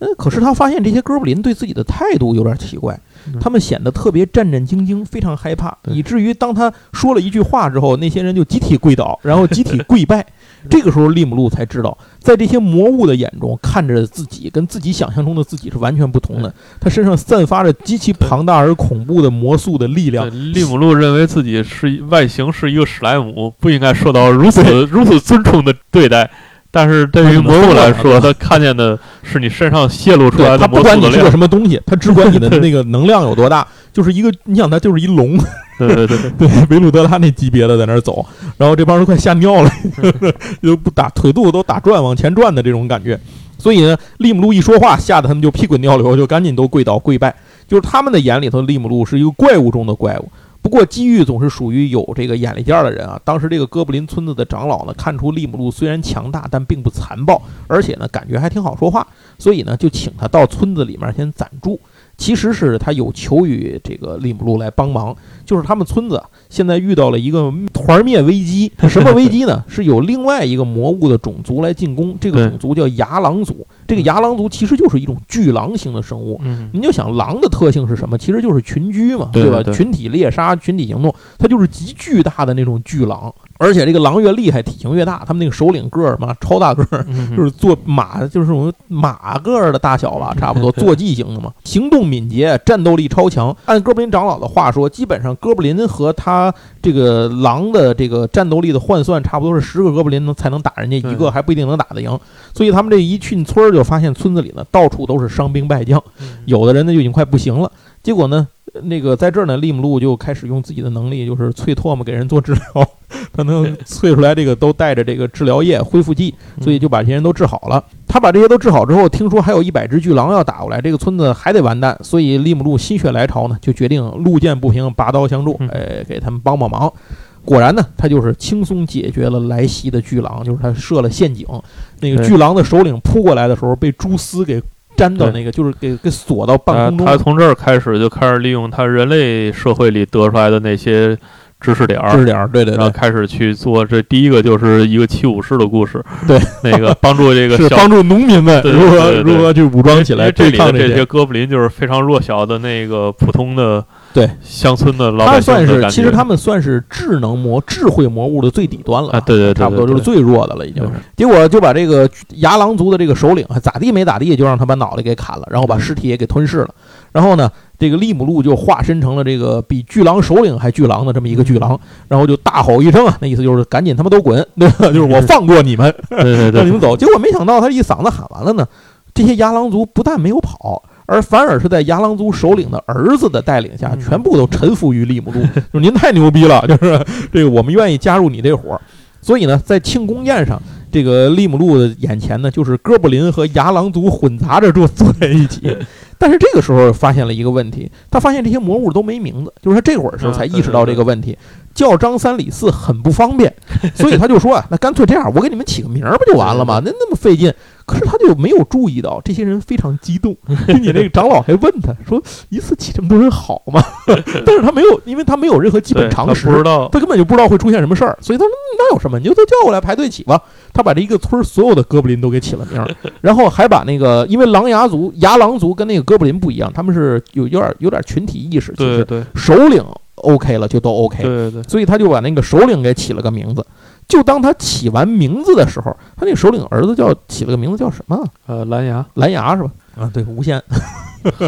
嗯，可是他发现这些哥布林对自己的态度有点奇怪
嗯，
他们显得特别战战兢兢，非常害怕，以至于当他说了一句话之后，那些人就集体跪倒，然后集体 跪拜。这个时候，利姆路才知道，在这些魔物的眼中，看着自己跟自己想象中的自己是完全不同的。他身上散发着极其庞大而恐怖的魔素的力量，
利姆路认为自己是外形是一个史莱姆，不应该受到如此如此尊崇的对待。但是对于魔物来说，他看见的是你身上泄露出来
对他
的魔
不管你是个。什么东西，他只管你的 那个能量有多大。就是一个，你想他就是一龙，
对对对对，
对 维鲁德拉那级别的在那儿走，然后这帮人都快吓尿了，就不打腿肚子都打转往前转的这种感觉。所以呢，利姆路一说话，吓得他们就屁滚尿流，就赶紧都跪倒跪拜。就是他们的眼里头，利姆路是一个怪物中的怪物。不过机遇总是属于有这个眼力劲儿的人啊。当时这个哥布林村子的长老呢，看出利姆路虽然强大，但并不残暴，而且呢感觉还挺好说话，所以呢就请他到村子里面先暂住。其实是他有求于这个利姆路来帮忙，就是他们村子啊现在遇到了一个团灭危机。什么危机呢？是有另外一个魔物的种族来进攻，这个种族叫牙狼族。这个牙狼族其实就是一种巨狼型的生物。
嗯，
您就想狼的特性是什么？其实就是群居嘛，
对吧
群体猎杀、群体行动，它就是极巨大的那种巨狼。而且这个狼越厉害，体型越大。他们那个首领个儿嘛，超大个儿，
嗯
就是坐马，就是我们马个儿的大小吧，差不多坐骑型的嘛，行动敏捷，战斗力超强。按哥布林长老的话说，基本上哥布林和他这个狼的这个战斗力的换算，差不多是十个哥布林能才能打人家一个，
嗯
还不一定能打得赢。所以他们这一进村儿，就发现村子里呢到处都是伤兵败将，有的人呢就已经快不行了。结果呢，那个在这儿呢，利姆路就开始用自己的能力，就是催唾沫给人做治疗，他能萃出来这个都带着这个治疗液、恢复剂，所以就把这些人都治好了。他把这些都治好之后，听说还有一百只巨狼要打过来，这个村子还得完蛋，所以利姆路心血来潮呢，就决定路见不平拔刀相助，
嗯
哎，给他们帮帮忙。果然呢，他就是轻松解决了来袭的巨狼，就是他设了陷阱，那个巨狼的首领扑过来的时候，被蛛丝给粘到那个，就是给给锁到半空中。
他从这儿开始就开始利用他人类社会里得出来的那些知识点儿，
知点儿，对对对，
然后开始去做。这第一个就是一个七武士的故事，
对，
那个 帮助这个
帮助农民们
对
如何如何去武装起来
这里的这
些。
些哥布林就是非常弱小的那个普通的
对。
乡村的老
他
百姓他
算是，其实他们算是智能魔、智慧魔物的最底端了
啊，对对对，
差不多就是最弱的了，已经。
对。
结果就把这个牙狼族的这个首领咋地没咋地，就让他把脑袋给砍了，然后把尸体也给吞噬了。然后呢，这个利姆路就化身成了这个比巨狼首领还巨狼的这么一个巨狼，然后就大吼一声啊，那意思就是赶紧他妈都滚，对吧？就是我放过你们，让你们走。结果没想到他一嗓子喊完了呢，这些牙狼族不但没有跑，而反而是在牙狼族首领的儿子的带领下，
嗯
全部都臣服于利姆路。就是您太牛逼了，就是这个我们愿意加入你这伙儿。所以呢，在庆功宴上，这个利姆路的眼前呢，就是哥布林和牙狼族混杂着坐坐在一起。但是这个时候发现了一个问题，他发现这些魔物都没名字，就是他这会儿时候才意识到这个问题，叫张三李四很不方便，所以他就说啊，那干脆这样，我给你们起个名儿不就完了吗？那那么费劲。可是他就没有注意到，这些人非常激动，并且那个长老还问他说：“一次起这么多人好吗？” 但是他没有，因为他没有任何基本常识，
他不知道，
他根本就不知道会出现什么事儿，所以他说嗯那有什么，你就都叫过来排队起吧。他把这一个村所有的哥布林都给起了名儿，然后还把那个，因为狼牙族、牙狼族跟那个哥布林不一样，他们是有有点有点群体意识，其实
对对
首领 OK 了就都 OK，
对对，
所以他就把那个首领给起了个名字。就当他起完名字的时候，他那首领儿子叫起了个名字叫什么？
呃，蓝牙
蓝牙是吧？啊，对，无线。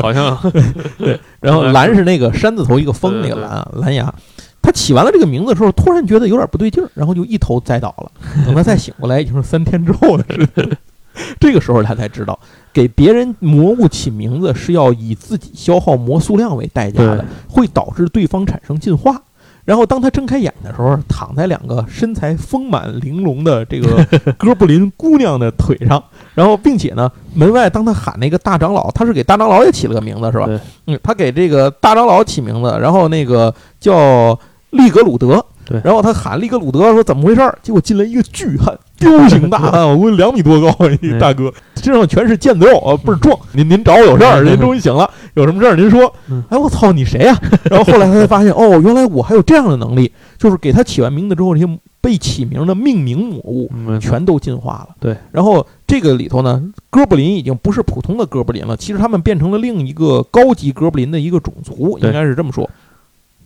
好像 对
然后蓝是那个山字头一个风那个蓝啊，蓝牙。他起完了这个名字的时候，突然觉得有点不对劲儿，然后就一头栽倒了。等他再醒过来，已经是三天之后的事情了。这个时候他才知道，给别人魔物起名字是要以自己消耗魔素量为代价的，会导致对方产生进化。然后当他睁开眼的时候，躺在两个身材丰满玲珑的这个 哥布林姑娘的腿上，然后并且呢，门外当他喊那个大长老，他是给大长老也起了个名字是吧？
对
嗯，他给这个大长老起名字，然后那个叫利格鲁德，
对
然后他喊利格鲁德说怎么回事儿？结果进来一个巨汉，彪形大汉，我估计两米多高一大哥，身上全是腱子肉，啊，倍儿壮。您您找我有事儿，您终于醒了，有什么事儿您说
嗯。
哎，我操，你谁呀、然后后来他才发现，哦，原来我还有这样的能力，就是给他起完名字之后，这些被起名的命名魔物
嗯
全都进化了。
对，
然后这个里头呢，哥布林已经不是普通的哥布林了，其实他们变成了另一个高级哥布林的一个种族，应该是这么说。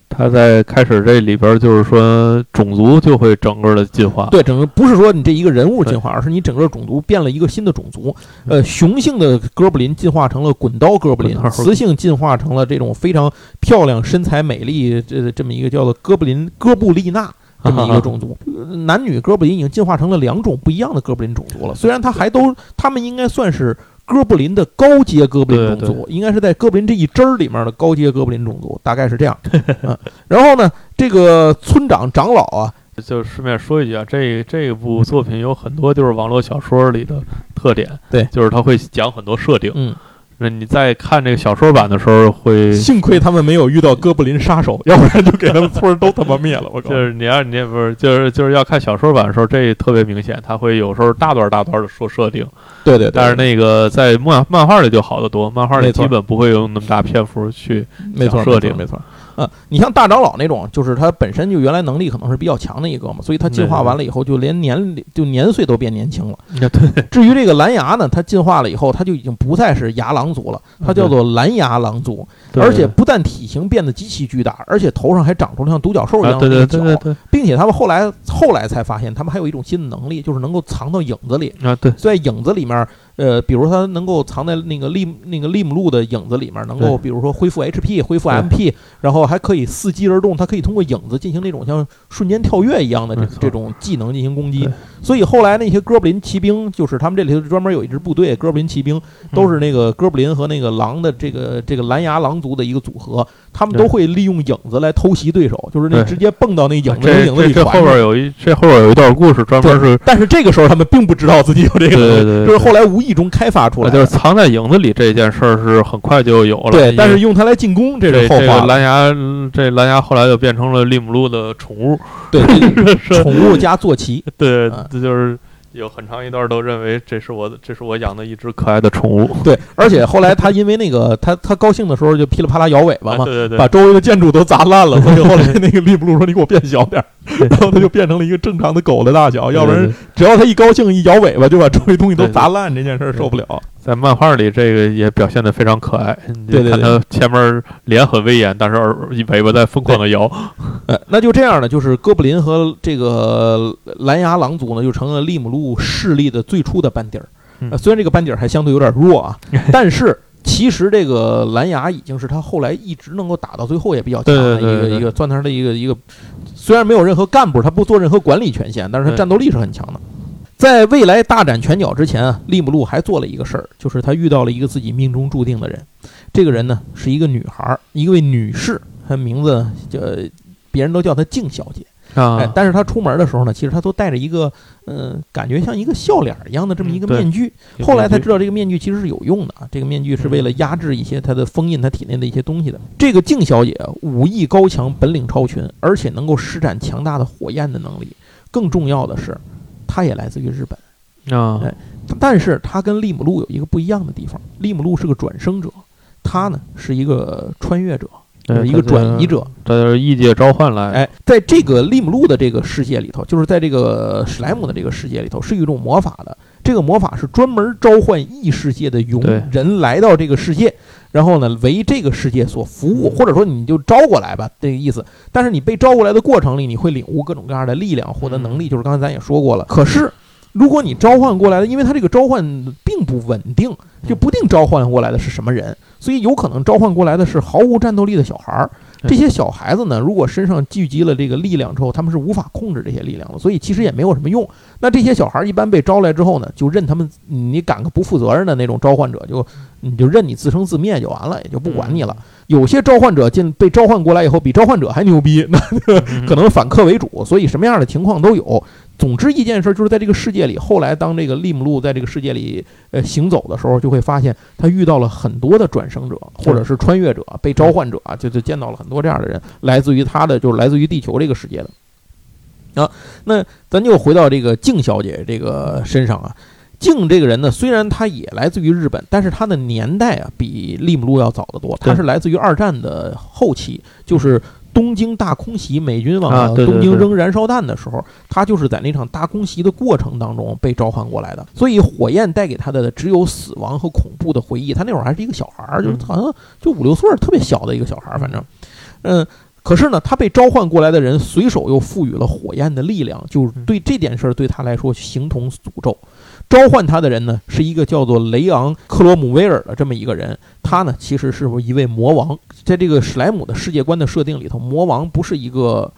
他在开始这里边就是说种族就会整个的进化，
对，整个不是说你这一个人物进化，而是你整个种族变了一个新的种族。呃，雄性的哥布林进化成了滚刀哥布林，雌性进化成了这种非常漂亮、身材美丽这这么一个叫做哥布林哥布丽娜。这么一个种族，呃男女哥布林已经进化成了两种不一样的哥布林种族了。虽然它还都，他们应该算是哥布林的高阶哥布林种
对
族，应该是在哥布林这一支儿里面的高阶哥布林种族，大概是这样。嗯，然后呢，这个村长长老啊，
就顺便说一句啊，这这部作品有很多就是网络小说里的特点，
对
就是他会讲很多设定。
嗯，
那你在看这个小说版的时候会，
幸亏他们没有遇到哥布林杀手，要不然就给他们村儿都他妈灭了。我靠！
就是你要你也不是就是就是要看小说版的时候，这特别明显，他会有时候大段大段的说设定，
对对对，
但是那个在漫漫画里就好得多，漫画里基本不会用那么大篇幅去，
没错，
讲设定
没错没错。啊，你像大长老那种，就是他本身就原来能力可能是比较强的一个嘛，所以他进化完了以后，就连年就年岁都变年轻了。
对
至于这个蓝牙呢，它进化了以后，它就已经不再是牙狼族了，它叫做蓝牙狼族，
对
而且不但体型变得极其巨大，而且头上还长出了像独角兽一样的那个角，
对对对。对
并且他们后来后来才发现，他们还有一种新的能力，就是能够藏到影子里。
啊对。
在影子里面，呃，比如它能够藏在那个利那个利姆路的影子里面，能够比如说恢复 HP、恢复 MP，然后还可以伺机而动，它可以通过影子进行那种像瞬间跳跃一样的这这种技能进行攻击。
对。
所以后来那些哥布林骑兵，就是他们这里头专门有一支部队，哥布林骑兵都是那个哥布林和那个狼的这个这个蓝牙狼族的一个组合，他们都会利用影子来偷袭对手，就是那直接蹦到那影子
这
影子
这这后边有一这后边有一段故事，专门是
但是这个时候他们并不知道自己有这个
对对对
就是后来无意中开发出来的。
就是藏在影子里这件事儿是很快就有了，
对，但是用它来进攻，这
这
是后话。
这个蓝牙嗯这蓝牙后来就变成了利姆路的宠物，
对，宠物加坐骑，
对
啊，
这就是有很长一段都认为这是我的这是我养的一只可爱的宠物，
对，而且后来他因为那个他他高兴的时候就噼里啪啦摇尾巴嘛，
啊对对对，
把周围的建筑都砸烂了，所以后来 那个利布鲁说：“你给我变小点儿。” 然后它就变成了一个正常的狗的大小，要不然
对对对。
只要它一高兴一摇尾巴，就把周围东西都
对对
砸烂，这件事儿受不了。
在漫画里这个也表现得非常可爱，你
对对
看它前面脸很威严，但是尾巴在疯狂的摇，
呃，那就这样呢，就是哥布林和这个蓝牙狼族呢，就成了利姆路势力的最初的班底儿。
嗯。
呃，虽然这个班底儿还相对有点弱啊，但是其实这个蓝牙已经是他后来一直能够打到最后也比较强的一
对对对对。
个一个算他的一个一个，虽然没有任何干部，他不做任何管理权限，但是他战斗力是很强的。在未来大展拳脚之前啊，利姆路还做了一个事儿，就是他遇到了一个自己命中注定的人。这个人呢是一个女孩儿，一位女士，她名字叫别人都叫她静小姐。
啊，
哎，但是他出门的时候呢，其实他都戴着一个，嗯、感觉像一个笑脸一样的这么一个面具。后来才知道这个面具其实是有用的啊，这个面具是为了压制一些他的封印他体内的一些东西的。这个静小姐武艺高强，本领超群，而且能够施展强大的火焰的能力。更重要的是，她也来自于日本。
啊
哎但是她跟利姆路有一个不一样的地方，利姆路是个转生者，她呢是一个穿越者，一个转移者。
这是异界召唤来，
哎，在这个利姆路的这个世界里头，就是在这个史莱姆的这个世界里头，是有一种魔法的。这个魔法是专门召唤异世界的勇人来到这个世界，然后呢为这个世界所服务，或者说你就招过来吧，这个意思。但是你被招过来的过程里，你会领悟各种各样的力量，获得能力，就是刚才咱也说过了。可是如果你召唤过来的，因为它这个召唤并不稳定，就不定召唤过来的是什么人，所以有可能召唤过来的是毫无战斗力的小孩儿。这些小孩子呢，如果身上聚集了这个力量之后，他们是无法控制这些力量的，所以其实也没有什么用。那这些小孩儿一般被招来之后呢，就任他们，你赶个不负责任的那种召唤者，就你就任你自生自灭就完了，也就不管你了。有些召唤者进被召唤过来以后，比召唤者还牛逼，那
嗯
可能反客为主，所以什么样的情况都有。总之一件事就是在这个世界里，后来当这个利姆路在这个世界里呃行走的时候，就会发现他遇到了很多的转生者或者是穿越者、被召唤者啊，就就见到了很多这样的人，来自于他的就是来自于地球这个世界的。啊，那咱就回到这个静小姐这个身上啊。静这个人呢，虽然他也来自于日本，但是他的年代啊比利姆路要早得多。他是来自于二战的后期，就是东京大空袭，美军往东京扔燃烧弹的时候，他就是在那场大空袭的过程当中被召唤过来的。所以火焰带给他的只有死亡和恐怖的回忆。他那会儿还是一个小孩儿，就是
嗯
好像就五六岁儿，特别小的一个小孩儿，反正，嗯。可是呢，他被召唤过来的人随手又赋予了火焰的力量，就是对这件事儿对他来说形同诅咒。召唤他的人呢，是一个叫做雷昂·克罗姆威尔的这么一个人。他呢，其实是一位魔王。在这个史莱姆的世界观的设定里头，魔王不是一个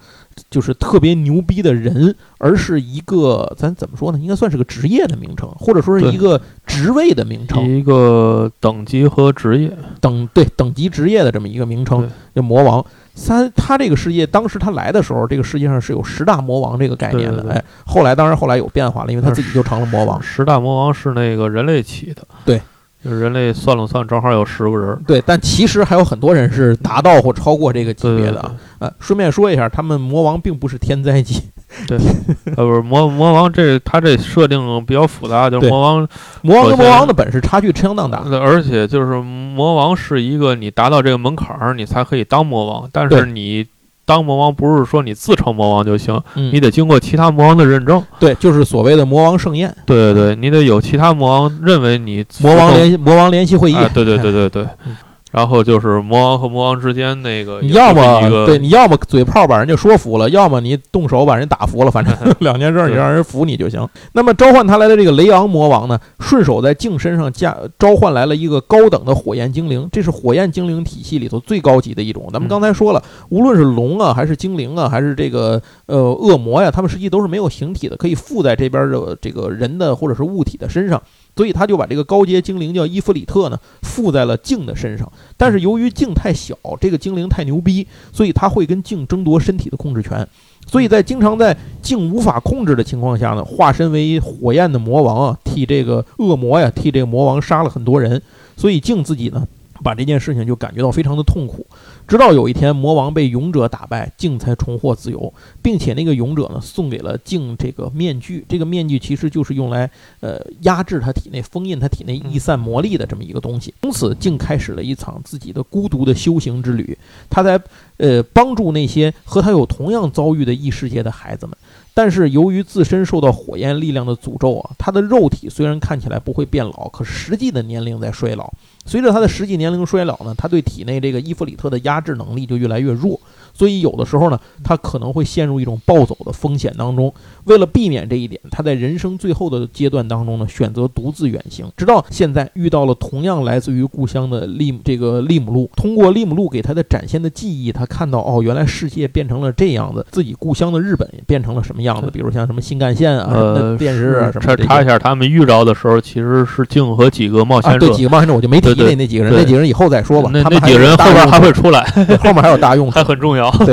就是特别牛逼的人，而是一个咱怎么说呢？应该算是个职业的名称，或者说是一个职位的名称，
一个等级和职业，
等对等级职业的这么一个名称
对，
叫魔王。三，他这个世界当时他来的时候，这个世界上是有十大魔王这个概念的。
对对对
哎，后来当然后来有变化了，因为他自己就成了魔王。
十大魔王是那个人类起的，
对，
就是人类算了算，正好有十个人，
对，但其实还有很多人是达到或超过这个级别的啊。呃，顺便说一下，他们魔王并不是天灾级，
呃，不是魔魔王这他这设定比较复杂，就是魔王，
魔王跟魔王的本事差距相当大。
呃而且就是魔王是一个你达到这个门槛儿，你才可以当魔王，但是你当魔王不是说你自称魔王就行，
嗯
你，得经过其他魔王的认证。
对，就是所谓的魔王盛宴，
对对对，你得有其他魔王认为你
魔王联魔王联席会议。
啊，对对对对对
嗯。
然后就是魔王和魔王之间那个，
你要么对，你要么嘴炮把人家说服了，要么你动手把人打服了，反正 两件事儿你让人服你就行。那么召唤他来的这个雷昂魔王呢，顺手在镜身上加召唤来了一个高等的火焰精灵，这是火焰精灵体系里头最高级的一种。咱们
嗯
刚才说了，无论是龙啊，还是精灵啊，还是这个呃恶魔呀，他们实际都是没有形体的，可以附在这边的这个人的或者是物体的身上。所以他就把这个高阶精灵叫伊弗里特呢附在了镜的身上，但是由于镜太小，这个精灵太牛逼，所以他会跟镜争夺身体的控制权。所以在经常在镜无法控制的情况下呢，化身为火焰的魔王啊，替这个恶魔呀，替这个魔王杀了很多人。所以镜自己呢，把这件事情就感觉到非常的痛苦。直到有一天，魔王被勇者打败，镜才重获自由，并且那个勇者呢，送给了镜这个面具。这个面具其实就是用来呃压制他体内、封印他体内逸散魔力的这么一个东西。从此，镜开始了一场自己的孤独的修行之旅。他在呃帮助那些和他有同样遭遇的异世界的孩子们。但是由于自身受到火焰力量的诅咒啊，他的肉体虽然看起来不会变老，可实际的年龄在衰老。随着他的实际年龄衰老呢，他对体内这个伊弗里特的压制能力就越来越弱。所以有的时候呢，他可能会陷入一种暴走的风险当中。为了避免这一点，他在人生最后的阶段当中呢，选择独自远行，直到现在遇到了同样来自于故乡的利姆这个利姆路。通过利姆路给他的展现的记忆，他看到哦，原来世界变成了这样子，自己故乡的日本也变成了什么样子，比如像什么新干线啊、
呃，
电视啊什么的这些。
插插一下，他们遇着的时候其实是静和几个冒
啊，
险者，
对几个冒险者我就没提那那几个人，那几个人以后再说吧。
那那几个人后边还会出来，
后面还有大用处
还。很重要。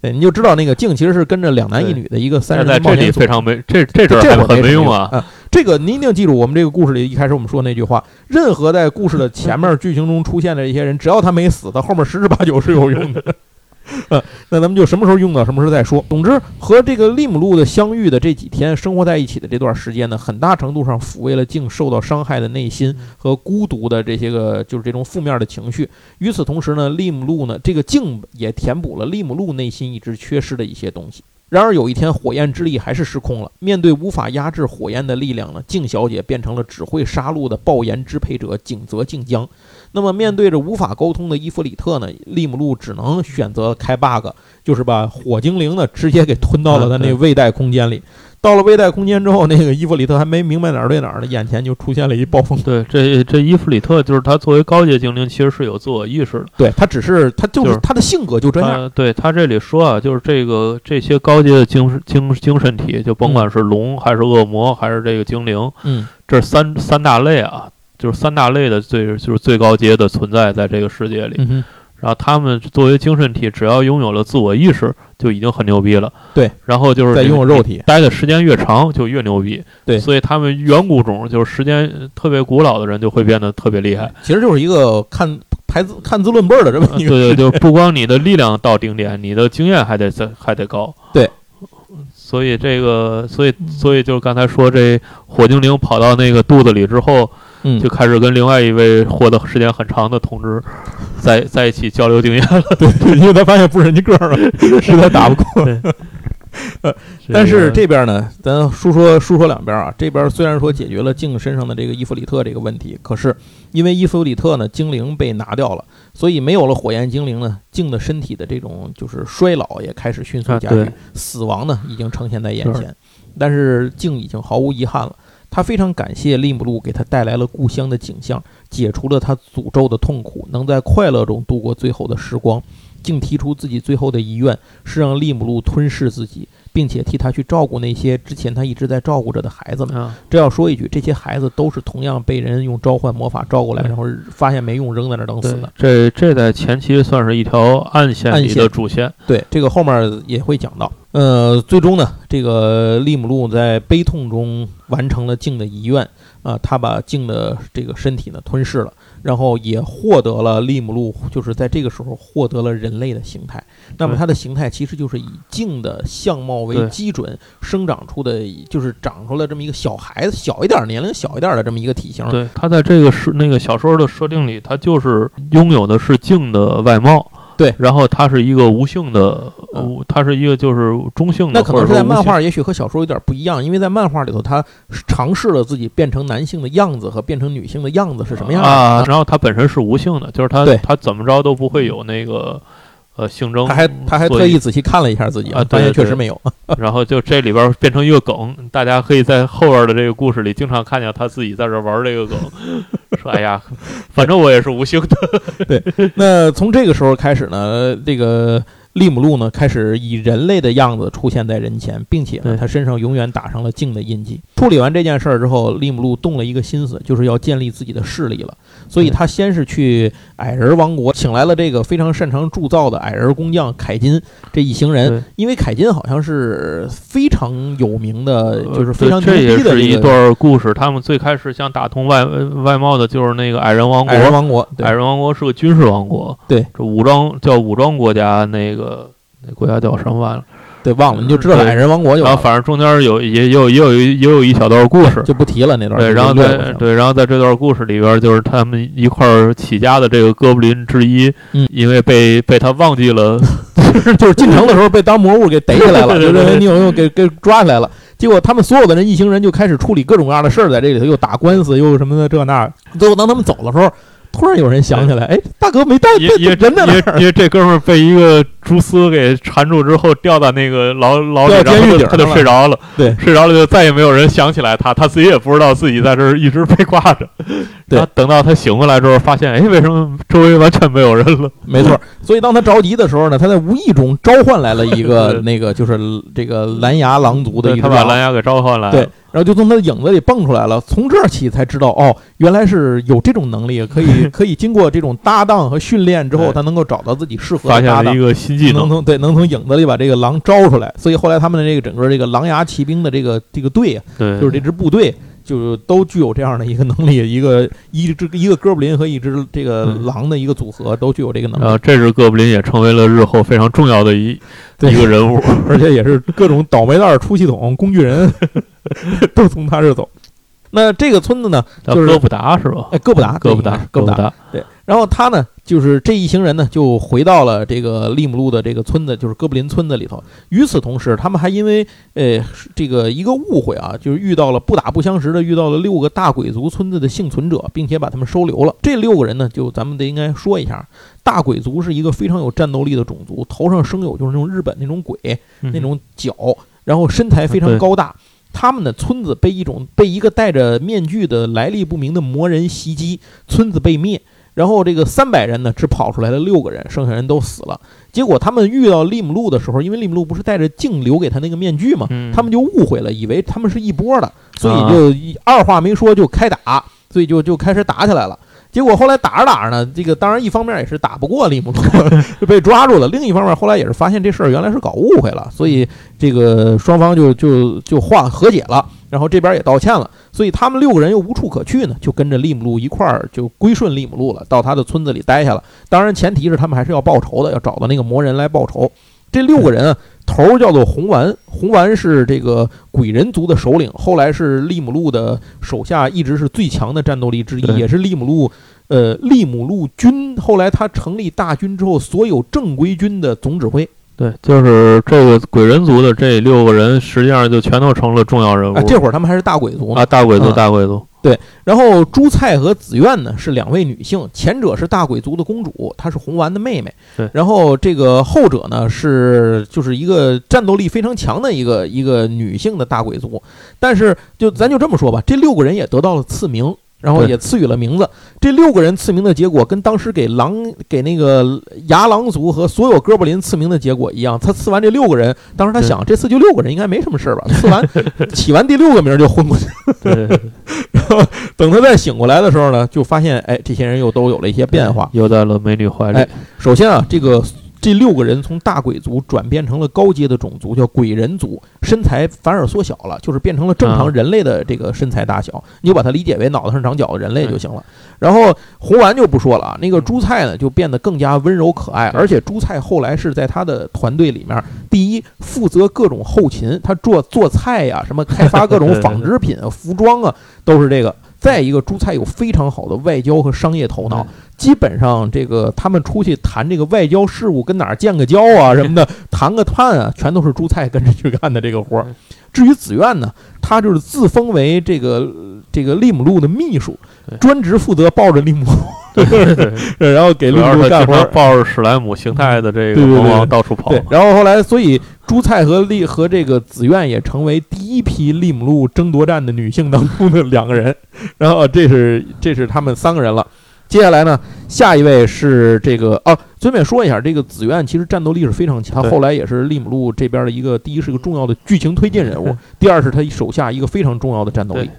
对，你就知道那个静其实是跟着两男一女的一个三
人在这里
人的冒险组
非常没这这阵
这
很没用啊。
啊！这个您一定记住，我们这个故事里一开始我们说那句话：任何在故事的前面剧情中出现的一些人，只要他没死，他后面十之八九是有用的。呃，那咱们就什么时候用到什么时候再说。总之，和这个利姆路的相遇的这几天，生活在一起的这段时间呢，很大程度上抚慰了静受到伤害的内心和孤独的这些个就是这种负面的情绪。与此同时呢，利姆路呢，这个静也填补了利姆路内心一直缺失的一些东西。然而有一天，火焰之力还是失控了。面对无法压制火焰的力量呢，静小姐变成了只会杀戮的爆炎支配者景泽静江。那么面对着无法沟通的伊弗里特呢，利姆路只能选择开 bug，就是把火精灵呢直接给吞到了他那未带空间里。到了未带空间之后，那个伊弗里特还没明白哪儿对哪儿呢，眼前就出现了一暴风。
对，这这伊弗里特就是他作为高阶精灵，其实是有自我意识的。
对他只是他就
就是是
他的性格就这样。
他对他这里说啊，就是这个这些高阶的精精精神体，就甭管是龙还是恶魔还是这个精灵，
嗯，
这三三大类啊，就是三大类的最就是最高阶的存在在这个世界里。
嗯，
然后他们作为精神体，只要拥有了自我意识，就已经很牛逼了。
对，
然后就是
再拥有肉体
待的时间越长，就越牛逼。
对
所以他们远古种就是时间特别古老的人，就会变得特别厉害。
其实就是一个看排字看字论辈儿的这么
呃
一个。
对对，就不光你的力量到顶点，你的经验还得再还得高。
对，
所以这个，所以所以就是刚才说这火精灵跑到那个肚子里之后，
嗯，
就开始跟另外一位活得时间很长的同志在在一起交流经验了。
对对，因为他发现不是人家个儿了，实在打不过。但是这边呢，咱说说说说两边啊。这边虽然说解决了静身上的这个伊芙里特这个问题，可是因为伊芙里特呢精灵被拿掉了，所以没有了火焰精灵呢，静的身体的这种就是衰老也开始迅速加剧，
啊
死亡呢已经呈现在眼
是
前。但是静已经毫无遗憾了。他非常感谢利姆路给他带来了故乡的景象，解除了他诅咒的痛苦，能在快乐中度过最后的时光。竟提出自己最后的遗愿是让利姆路吞噬自己，并且替他去照顾那些之前他一直在照顾着的孩子们。
啊，
这要说一句，这些孩子都是同样被人用召唤魔法照过来，然后发现没用，扔在那儿等死的。，
这这在前期算是一条暗线里的主线。
对，这个后面也会讲到。呃，最终呢，这个利姆路在悲痛中完成了静的遗愿啊、他把静的这个身体呢吞噬了，然后也获得了利姆路，就是在这个时候获得了人类的形态。那么
对
它的形态其实就是以静的相貌为基准生长出的，就是长出了这么一个小孩子，小一点儿年龄小一点儿的这么一个体型。
对，他在这个是那个小说的设定里，他就是拥有的是静的外貌。
对
然后他是一个无性的，他是一个就是中性的，
那可能是在漫画，也许和小说有点不一样，因为在漫画里头，他尝试了自己变成男性的样子和变成女性的样子是什么样的
啊。然后他本身是无性的，就是他
对
他怎么着都不会有那个呃性征，
他还他还特意仔细看了一下自己
啊
发现确实没有。
然后就这里边变成一个梗，大家可以在后边的这个故事里经常看见他自己在这玩这个梗，说哎呀，反正我也是无心的，对
那从这个时候开始呢，这个利姆路呢开始以人类的样子出现在人前，并且呢，他身上永远打上了镜的印记。处理完这件事儿之后，利姆路动了一个心思，就是要建立自己的势力了。所以他先是去矮人王国，请来了这个非常擅长铸造的矮人工匠凯金这一行人。因为凯金好像是非常有名的，
呃
就是非常牛逼的
是一段故事。他们最开始想打通外外贸的，就是那个矮人王国
矮。人王国。对
矮人王国是个军事王国，
对，
这武装叫武装国家，那个那国家叫什么玩意儿？
对，忘了你就知道矮人王国就完了
然后反正中间有也有也有一也有一小段故事，
就不提了那段。
对，然后
略过去了
在对，然后在这段故事里边，就是他们一块儿起家的这个哥布林之一，
嗯
因为被被他忘记了，
就是进城的时候被当魔物给逮起来了，
对对对
就认为你有用给给抓起来了。结果他们所有的人一行人就开始处理各种各样的事儿，在这里头又打官司又什么的这那。最后当他们走的时候，突然有人想起来，哎，大哥没带
因因为
人在
因为？这哥们儿被一个蛛丝给缠住之后，掉到那个牢牢里，
掉监狱
然后他就睡着了。
对
睡着了就再也没有人想起来他，他自己也不知道自己在这儿一直被挂着。
对
等到他醒过来之后，发现哎，为什么周围完全没有人了？
没错，所以当他着急的时候呢，他在无意中召唤来了一个那个就是这个蓝牙狼族的一个
他把蓝牙给召唤来了。
对，然后就从他的影子里蹦出来了。从这儿起才知道，哦，原来是有这种能力，可以 可以经过这种搭档和训练之后，他能够找到自己适合的搭档
了一。个新技
能
能。
从对能从影子里把这个狼招出来，所以后来他们的这个整个这个狼牙骑兵的这个这个队啊，
对，
就是这支部队，就都具有这样的一个能力，一个一只一个哥布林和一只这个
嗯
狼的一个组合都具有这个能力，
然后这只哥布林也成为了日后非常重要的一一个人物。
而且也是各种倒霉蛋儿出系统工具人 都从他这儿走。那这个村子呢，就是
叫哥布达是吧？
哎，哥布达，
哥布达，
哥布达，对。然后他呢，就是这一行人呢，就回到了这个利姆路的这个村子，就是哥布林村子里头。与此同时，他们还因为呃这个一个误会啊，就是遇到了不打不相识的，遇到了六个大鬼族村子的幸存者，并且把他们收留了。这六个人呢，就咱们得应该说一下，大鬼族是一个非常有战斗力的种族，头上生有就是那种日本那种鬼
嗯
那种角，然后身材非常高大。他们的村子被一种被一个戴着面具的来历不明的魔人袭击，村子被灭。然后这个三百人呢，只跑出来了六个人，剩下人都死了。结果他们遇到利姆路的时候，因为利姆路不是带着镜留给他那个面具嘛，
嗯
他们就误会了，以为他们是一波的，所
啊
以就一二话没说就开打，所以就就开始打起来了。结果后来打着打着呢，这个当然一方面也是打不过利姆路，就被抓住了；另一方面后来也是发现这事儿原来是搞误会了，所以这个双方就就就化和解了，然后这边也道歉了，所以他们六个人又无处可去呢，就跟着利姆路一块儿就归顺利姆路了，到他的村子里待下了。当然前提是他们还是要报仇的，要找到那个魔人来报仇。这六个人啊，头儿叫做红丸，红丸是这个鬼人族的首领，后来是利姆路的手下，一直是最强的战斗力之一，也是利姆路，呃，利姆路军后来他成立大军之后，所有正规军的总指挥。
对，就是这个鬼人族的这六个人，实际上就全都成了重要人物
啊，。这会儿他们还是大鬼族呢。
啊，大鬼族，
嗯
大鬼族。
然后朱菜和紫苑呢是两位女性，前者是大鬼族的公主，她是红丸的妹妹。
对
然后这个后者呢是就是一个战斗力非常强的一个一个女性的大鬼族，但是就咱就这么说吧，这六个人也得到了赐名。然后也赐予了名字。这六个人赐名的结果，跟当时给狼给那个牙狼族和所有哥布林赐名的结果一样。他赐完这六个人，当时他想，这次就六个人应该没什么事儿吧？赐完 起完第六个名就昏过去。
对，
等他再醒过来的时候呢，就发现，哎，这些人又都有了一些变化。
又在了美女怀里
哎。首先啊，这个这六个人从大鬼族转变成了高阶的种族，叫鬼人族，身材反而缩小了，就是变成了正常
啊
人类的这个身材大小。你就把它理解为脑袋上长角的人类就行了。然后红丸就不说了啊，那个朱菜呢就变得更加温柔可爱，而且朱菜后来是在他的团队里面，第一负责各种后勤，他做做菜呀、什么开发各种 纺织品啊、服装啊，都是这个。再一个，朱菜有非常好的外交和商业头脑，基本上这个他们出去谈这个外交事务，跟哪儿建个交啊什么的，谈个判啊，全都是朱菜跟着去干的这个活儿
嗯。
至于紫苑呢，他就是自封为这个这个利姆路的秘书，专职负责抱着利姆
对对对，
然后给利姆路干活
抱着史莱姆形态的这个
对对对
魔王到处跑
对。，然后后来，所以朱菜和利和这个紫苑也成为第一批利姆路争夺战的女性当中的两个人。然后这是这是他们三个人了。接下来呢，下一位是这个哦，顺便说一下，这个紫苑其实战斗力是非常强，
他
后来也是利姆路这边的一个第一是个重要的剧情推进人物，第二是他手下一个非常重要的战斗力，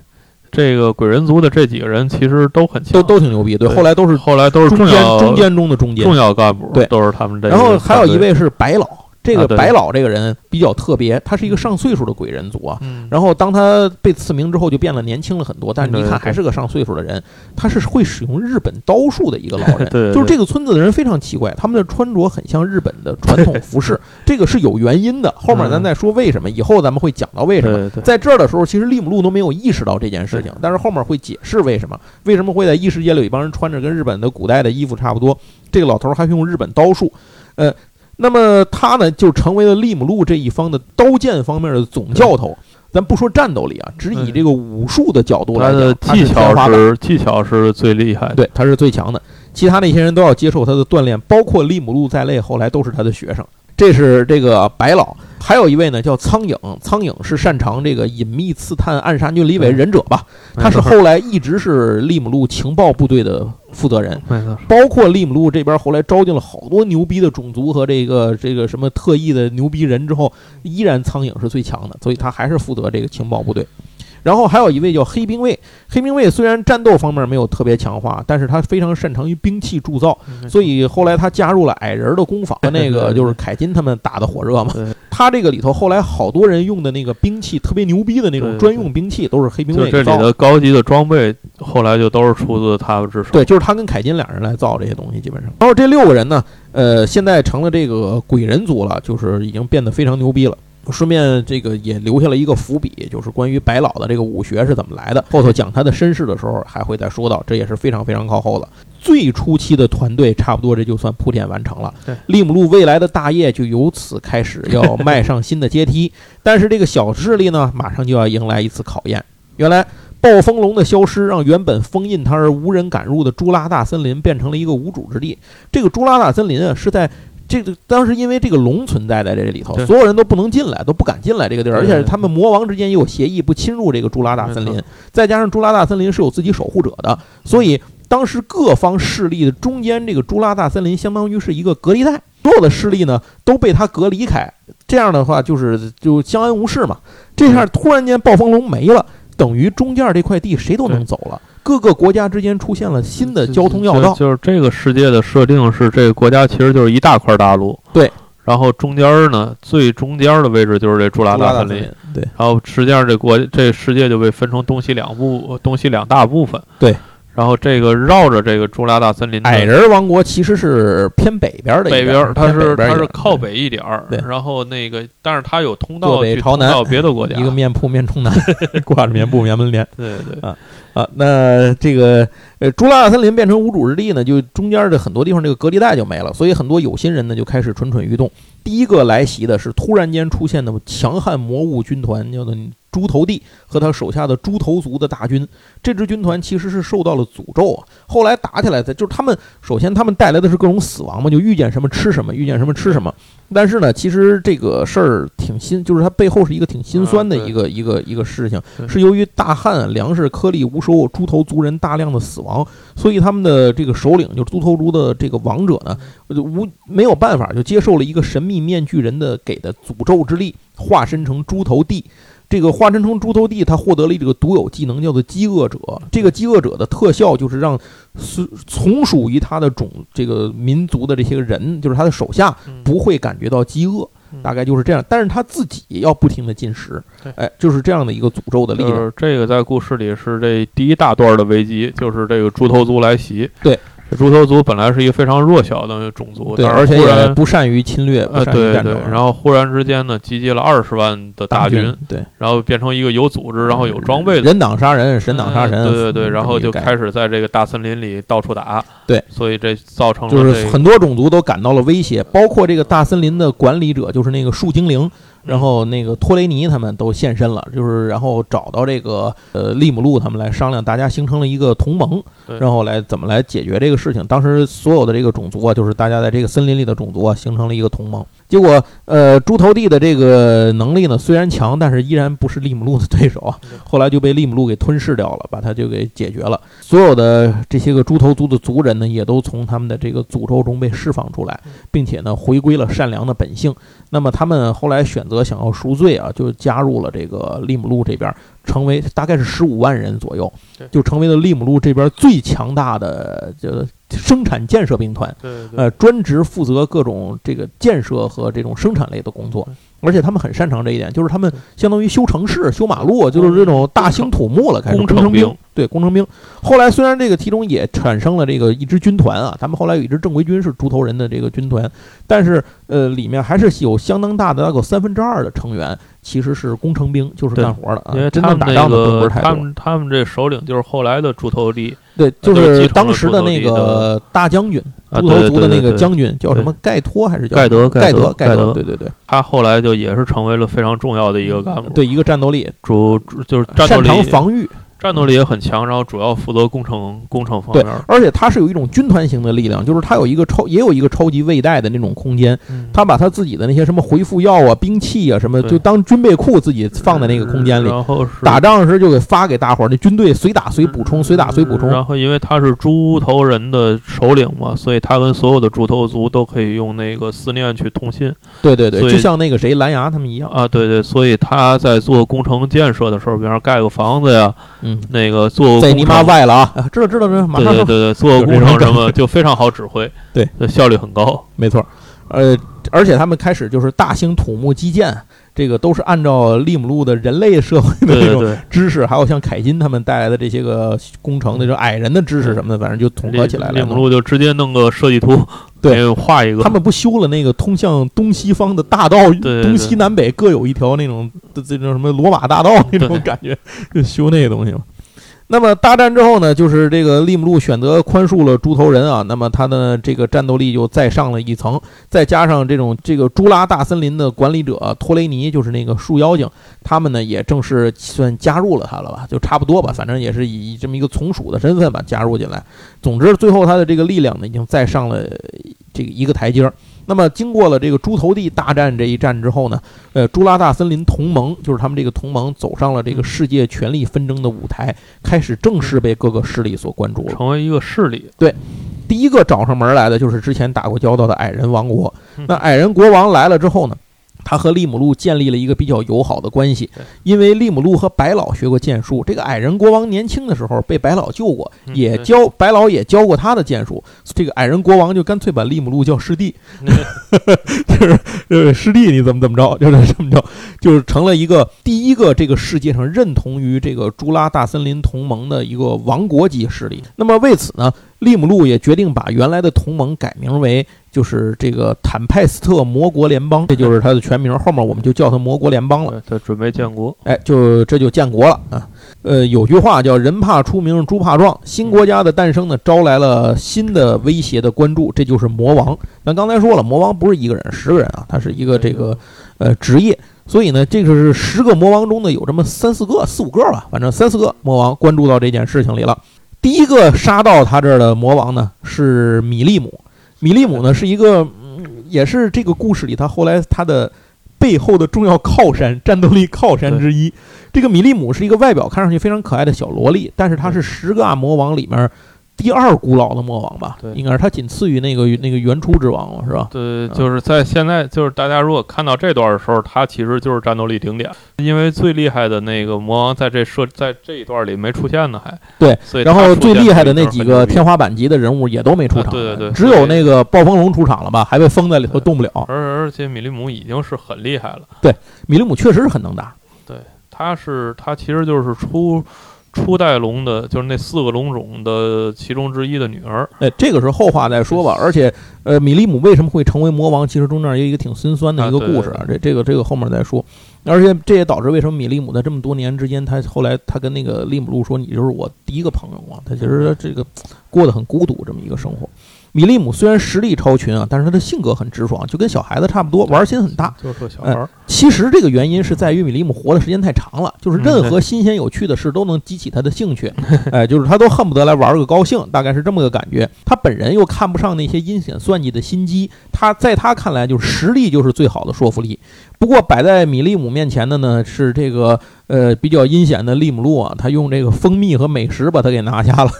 这个鬼人族的这几个人其实都很强，
都都挺牛逼。对，
对。
后来都是
后来都是
中间中间中的中间。
重。要干部，
对。
都是他们这
然后。还有一位是白老，这个白老这个人比较特别，他是一个上岁数的鬼人族啊。
嗯，
然后当他被赐名之后，就变得年轻了很多。但是你看还是个上岁数的人，他是会使用日本刀术的一个老人。就是这个村子的人非常奇怪，他们的穿着很像日本的传统服饰，这个是有原因的。后面咱再说为什么，以后咱们会讲到为什么。在这儿的时候，其实利姆路都没有意识到这件事情，但是后面会解释为什么，为什么会在异世界里有一帮人穿着跟日本的古代的衣服差不多，这个老头儿还会用日本刀术，呃，那么他呢就成为了利姆路这一方的刀剑方面的总教头。咱不说战斗力啊，只以
嗯
这个武术的角度来讲，
技巧是技巧是最厉害的。
对，他是最强的。其他那些人都要接受他的锻炼，包括利姆路在内，后来都是他的学生。这是这个白老，还有一位呢叫苍蝇，苍蝇是擅长这个隐秘刺探、暗杀军里委忍者吧？他是后来一直是利姆路情报部队的负责人，包括利姆路这边后来招进了好多牛逼的种族和这个这个什么特异的牛逼人之后，依然苍蝇是最强的，所以他还是负责这个情报部队。然后还有一位叫黑兵卫，黑兵卫虽然战斗方面没有特别强化，但是他非常擅长于兵器铸造，所以后来他加入了矮人的工坊，和 那个就是凯金他们打的火热嘛。他这个里头后来好多人用的那个兵器特别牛逼的那种专用兵器，都是黑兵
卫这里
的。
高级的装备，后来就都是出自他们之手。
对，就是他跟凯金两人来造这些东西，基本上。然后这六个人呢，呃，现在成了这个鬼人族了，就是已经变得非常牛逼了。顺便这个也留下了一个伏笔，就是关于白老的这个武学是怎么来的。后头讲他的身世的时候，还会再说到，这也是非常非常靠后的。最初期的团队差不多这就算铺垫完成了
对，
利姆路未来的大业就由此开始要迈上新的阶梯。但是这个小势力呢，马上就要迎来一次考验。原来暴风龙的消失，让原本封印它而无人敢入的朱拉大森林变成了一个无主之地。这个朱拉大森林啊，是在这个当时因为这个龙存在在这里头，所有人都不能进来，都不敢进来这个地儿，而且他们魔王之间也有协议，不侵入这个朱拉大森林。再加上朱拉大森林是有自己守护者的，所以当时各方势力的中间，这个朱拉大森林相当于是一个隔离带，所有的势力呢都被它隔离开。这样的话，就是就相安无事嘛。这下突然间暴风龙没了，等于中间这块地谁都能走了，各个国家之间出现了新的交通要道。
就就是这个世界的设定是，这个国家其实就是一大块大陆。
对。
然后中间呢，最中间的位置就是这朱拉。大森林，
对。
然后实际上这国这世界就被分成东西两部，东西两大部分。
对。
然后这个绕着这个朱拉大森林的
矮人王国其实是偏北边的
北边儿，它
偏
是它是靠北一点儿。
对
然后那个，但是它有通道去通到别的国 家。
一个面铺面冲南，挂着棉布棉门帘。
对对
啊，那这个呃，朱拉大森林变成无主之地呢，就中间的很多地方这个隔离带就没了，所以很多有心人呢就开始蠢蠢欲动。第一个来袭的是突然间出现的强悍魔物军团，叫做猪头帝和他手下的猪头族的大军。这支军团其实是受到了诅咒啊。后来打起来的，就是他们首先他们带来的是各种死亡嘛，就遇见什么吃什么，遇见什么吃什么。但是呢，其实这个事儿挺心，就是它背后是一个挺心酸的一个、一个一个事情，是由于大旱，粮食颗粒无收，猪头族人大量的死亡，所以他们的这个首领就是猪头族的这个王者呢，就无没有办法，就接受了一个神秘面具人的给的诅咒之力，化身成猪头帝。这个化身成猪头帝，他获得了这个独有技能，叫做饥饿者。这个饥饿者的特效就是让是从属于他的种这个民族的这些人，就是他的手下，
嗯
不会感觉到饥饿，
嗯
大概就是这样。但是他自己要不停的进食
对，
哎，就是这样的一个诅咒的力量。
就是这个在故事里是这第一大段的危机，就是这个猪头族来袭。
对，
这猪头族本来是一个非常弱小的种族，
对，而且也不善于侵略，
对对，，然后忽然之间呢，集结了二十万的大军，
对，
然后变成一个有组织，然后有装备的。
人挡杀人，神挡杀
嗯
神，
对对对，然后就开
始，
在这个大森林里到处打，
对，
所以这造成了
就是很多种族都感到了威胁，包括这个大森林的管理者，就是那个树精灵，
嗯
然后那个托雷尼他们都现身了，就是然后找到这个呃利姆路他们来商量，大家形成了一个同盟，然后来怎么来解决这个事情。当时所有的这个种族啊，就是大家在这个森林里的种族啊，形成了一个同盟。结果呃，猪头地的这个能力呢虽然强，但是依然不是利姆路的对手啊。后来就被利姆路给吞噬掉了，把他就给解决了。所有的这些个猪头族的族人呢，也都从他们的这个诅咒中被释放出来，并且呢，回归了善良的本性。那么他们后来选择想要赎罪啊，就加入了这个利姆路这边，成为大概是十五万人左右，就成为了利姆路这边最强大的这个生产建设兵团。
对对对
呃，专职负责各种这个建设和这种生产类的工作，而且他们很擅长这一点，就是他们相当于修城市、修马路，就是这种大兴土木了，开始
工程
程兵
兵。
对，工程兵。后来虽然这个其中也产生了这个一支军团啊，他们后来有一支正规军是猪头人的这个军团，但是呃，里面还是有相当大的，那个三分之二的成员其实是工程兵，就是干活的啊
因为，
真正打仗的并不
个
是太多。
他们他们这首领就是后来的猪头地，
对，就
是
当时的那个大将军，
啊
猪头族的那个将军叫什么盖托还是叫
盖德
盖
德
盖
盖德
对对对。
他后来就也是成为了非常重要的一个干部，
对一个战斗力，
主主就是
擅长防御，
战斗力也很强，然后主要负责工程工程方
对
面。
而且他是有一种军团型的力量，就是他有一个超也有一个超级卫带的那种空间，
嗯
他把他自己的那些什么回复药啊、兵器啊什么，就当军备库自己放在那个空间里。
然后是
打仗时就给发给大伙儿，那军队随打随补充，随打随补充。
然后因为他是猪头人的首领嘛，所以他跟所有的猪头族都可以用那个思念去通信
对对对，就像那个谁蓝牙他们一样。
啊。对对，所以他在做工程建设的时候，比方说盖个房子呀，
嗯，
那个做
在你
工程
妈歪了啊！啊知道知道知道，马上说。
对对对对，做工程什么就非常好指挥，
对，
效率很高。
没错，呃，而且他们开始就是大兴土木基建，这个都是按照利姆路的人类社会的这种知识，还有像凯金他们带来的这些个工程的这种矮人的知识什么的，反正就统合起来了
利姆。路就直接弄个设计图，
对
画一个。
他们不修了那个通向东西方的大道，
对
东西南北各有一条那种这这种什么罗马大道那种感觉，就修那个东西嘛。那么大战之后呢，就是这个利姆路选择宽恕了猪头人啊，那么他的这个战斗力就再上了一层，再加上这种这个朱拉大森林的管理者托雷尼，就是那个树妖精，他们呢也正式算加入了他了吧，就差不多吧，反正也是以这么一个从属的身份吧加入进来。总之，最后他的这个力量呢，已经再上了这个一个台阶儿。那么，经过了这个猪头地大战这一战之后呢，呃，朱拉大森林同盟就是他们这个同盟走上了这个世界权力纷争的舞台，开始正式被各个势力所关注了。
成为一个势力。
对第一个找上门来的就是之前打过交道的矮人王国
嗯。
那矮人国王来了之后呢，他和利姆路建立了一个比较友好的关系，因为利姆路和白老学过剑术。这个矮人国王年轻的时候被白老救过，也教白老也教过他的剑术。这个矮人国王就干脆把利姆路叫师弟，就是呃师弟你怎么怎么着，就是这么着，就是成了一个第一个这个世界上认同于这个朱拉大森林同盟的一个王国级势力。那么为此呢，利姆路也决定把原来的同盟改名为就是这个坦派斯特魔国联邦，这就是它的全名。后面我们就叫它魔国联邦了。
对，他准备建国。
哎，就这就建国了啊。呃，有句话叫“人怕出名，猪怕壮”。新国家的诞生呢，招来了新的威胁的关注，这就是魔王。咱刚才说了，魔王不是一个人，十个人啊，他是一个这个呃职业。所以呢，这个是十个魔王中呢有这么三四个、四五个吧，反正三四个魔王关注到这件事情里了。第一个杀到他这儿的魔王呢是米利姆，米利姆呢是一个，嗯，也是这个故事里他后来他的背后的重要靠山、战斗力靠山之一。这个米利姆是一个外表看上去非常可爱的小萝莉，但是他是十个暗魔王里面第二古老的魔王吧
对？
应该是他仅次于那个那个原初之王了，是吧？
对，就是在现在，就是大家如果看到这段的时候，他其实就是战斗力顶点，因为最厉害的那个魔王在这设在这一段里没出现呢，还。
对，
所以
然后最厉害的那几个天花板级的人物也都没出场，
啊对对对。
只有那个暴风龙出场了吧，还被封在里头动不了。
而而且米利姆已经是很厉害了，对
米利姆确实是很能打，对
他是他其实就是初初代龙的，就是那四个龙种的其中之一的女儿。
哎，这个是后话再说吧。而且，呃，米利姆为什么会成为魔王？其实中间有一个挺心酸的一个故事
啊
这这个这个后面再说。而且这也导致为什么米利姆在这么多年之间，他后来他跟那个利姆路说：“你就是我第一个朋友啊。”他其实这个过得很孤独这么一个生活。米利姆虽然实力超群啊，但是他的性格很直爽，就跟小孩子差不多，玩心很大。
就是个小孩儿，
其实这个原因是在于米利姆活的时间太长了，就是任何新鲜有趣的事都能激起他的兴趣，哎，就是他都恨不得来玩个高兴，大概是这么个感觉。他本人又看不上那些阴险算计的心机，他在他看来就是实力就是最好的说服力。不过摆在米利姆面前的呢是这个呃比较阴险的利姆路啊，他用这个蜂蜜和美食把他给拿下了，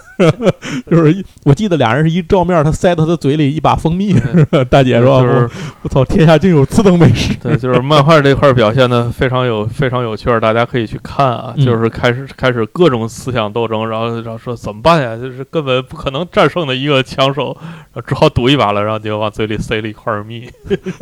就是一我记得俩人是一照面，他塞到他嘴里一把蜂蜜，大姐说，
就是
我操，天下竟有此等美食。
对，就是漫画这块表现的非常有非常有趣儿，大家可以去看啊。
嗯
就是开始开始各种思想斗争，然后然后说怎么办呀？就是根本不可能战胜的一个枪手，然后只好赌一把了，然后就往嘴里塞了一块蜜。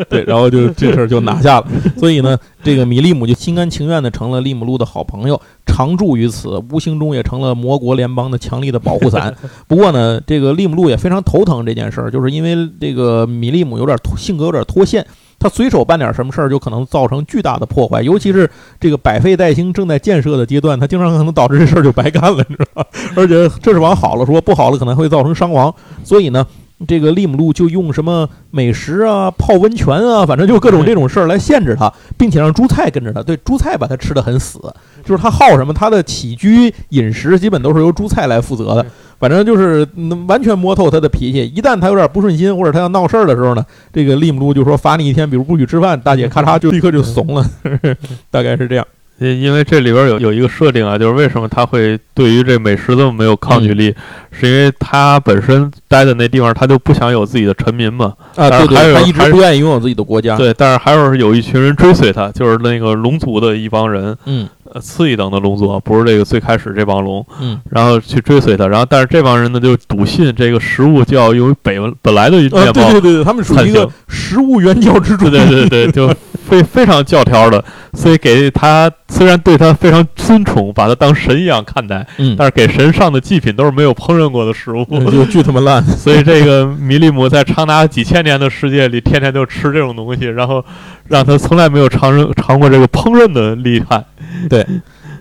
对，然后就这事儿就拿下了。所以呢，这个米利姆就心甘情愿的成了利姆路的好朋友，常驻于此，无形中也成了魔国联邦的强力的保护伞。不过呢，这个利姆路也非常头疼这件事儿，就是因为这个米利姆有点脱性格有点脱线。他随手办点什么事儿，就可能造成巨大的破坏，尤其是这个百废待兴正在建设的阶段，他经常可能导致这事儿就白干了，你知道吧？而且这是往好了说，不好了可能会造成伤亡。所以呢，这个利姆路就用什么美食啊、泡温泉啊，反正就各种这种事儿来限制他，并且让朱菜跟着他。对，朱菜把他吃的很死，就是他好什么，他的起居饮食基本都是由朱菜来负责的。反正就是能完全摸透他的脾气。一旦他有点不顺心，或者他要闹事儿的时候呢，这个利姆路就说罚你一天，比如不许吃饭，大姐咔嚓就立刻就怂了，大概是这样。
因因为这里边有有一个设定啊，就是为什么他会对于这美食这么没有抗拒力，是因为他本身待的那地方他就不想有自己的臣民嘛。
啊，对对，他一直不愿意拥有自己的国家。
对，但是还是有一群人追随他，就是那个龙族的一帮人。
嗯。
呃，次一等的龙族，不是这个最开始这帮龙，
嗯，
然后去追随他，然后但是这帮人呢就笃信这个食物就要由于本本来的面包，
对对对，他们属于一个食物原教之主，
对对对，就非非常教条的，所以给他虽然对他非常尊崇，把他当神一样看待，
嗯，
但是给神上的祭品都是没有烹饪过的食物，
就巨他妈烂，
所以这个米利姆在长达几千年的世界里，天天就吃这种东西，然后让他从来没有尝尝过这个烹饪的厉害，
对。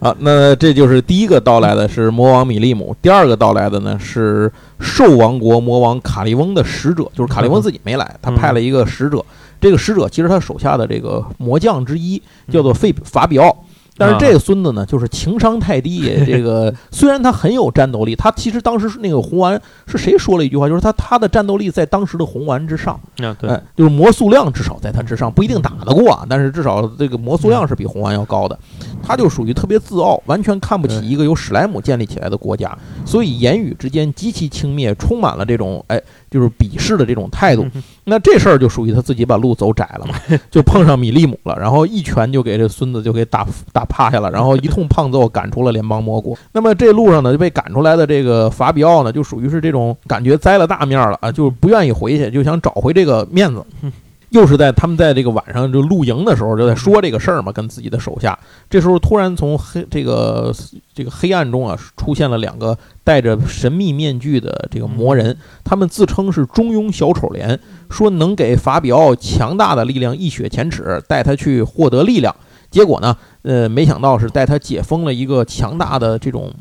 啊，那这就是第一个到来的是魔王米利姆，第二个到来的呢是兽王国魔王卡利翁的使者，就是卡利翁自己没来，他派了一个使者，这个使者其实他手下的这个魔将之一叫做费法比奥。但是这个孙子呢，就是情商太低。这个 虽然他很有战斗力，他其实当时那个红丸是谁说了一句话，就是他他的战斗力在当时的红丸之上。
啊，对，
就是魔速量至少在他之上，不一定打得过啊，但是至少这个魔速量是比红丸要高的。他就属于特别自傲，完全看不起一个由史莱姆建立起来的国家，所以言语之间极其轻蔑，充满了这种哎。就是鄙视的这种态度，那这事儿就属于他自己把路走窄了嘛，就碰上米利姆了，然后一拳就给这孙子就给打打趴下了，然后一通胖揍赶出了联邦魔国。那么这路上呢就被赶出来的这个法比奥呢，就属于是这种感觉栽了大面了啊，就不愿意回去，就想找回这个面子。又是在他们在这个晚上就露营的时候，就在说这个事儿嘛，跟自己的手下。这时候突然从黑这个这个黑暗中啊，出现了两个戴着神秘面具的这个魔人，他们自称是中庸小丑连，说能给法比奥强大的力量一雪前耻，带他去获得力量。结果呢，呃，没想到是带他解封了一个强大的这种。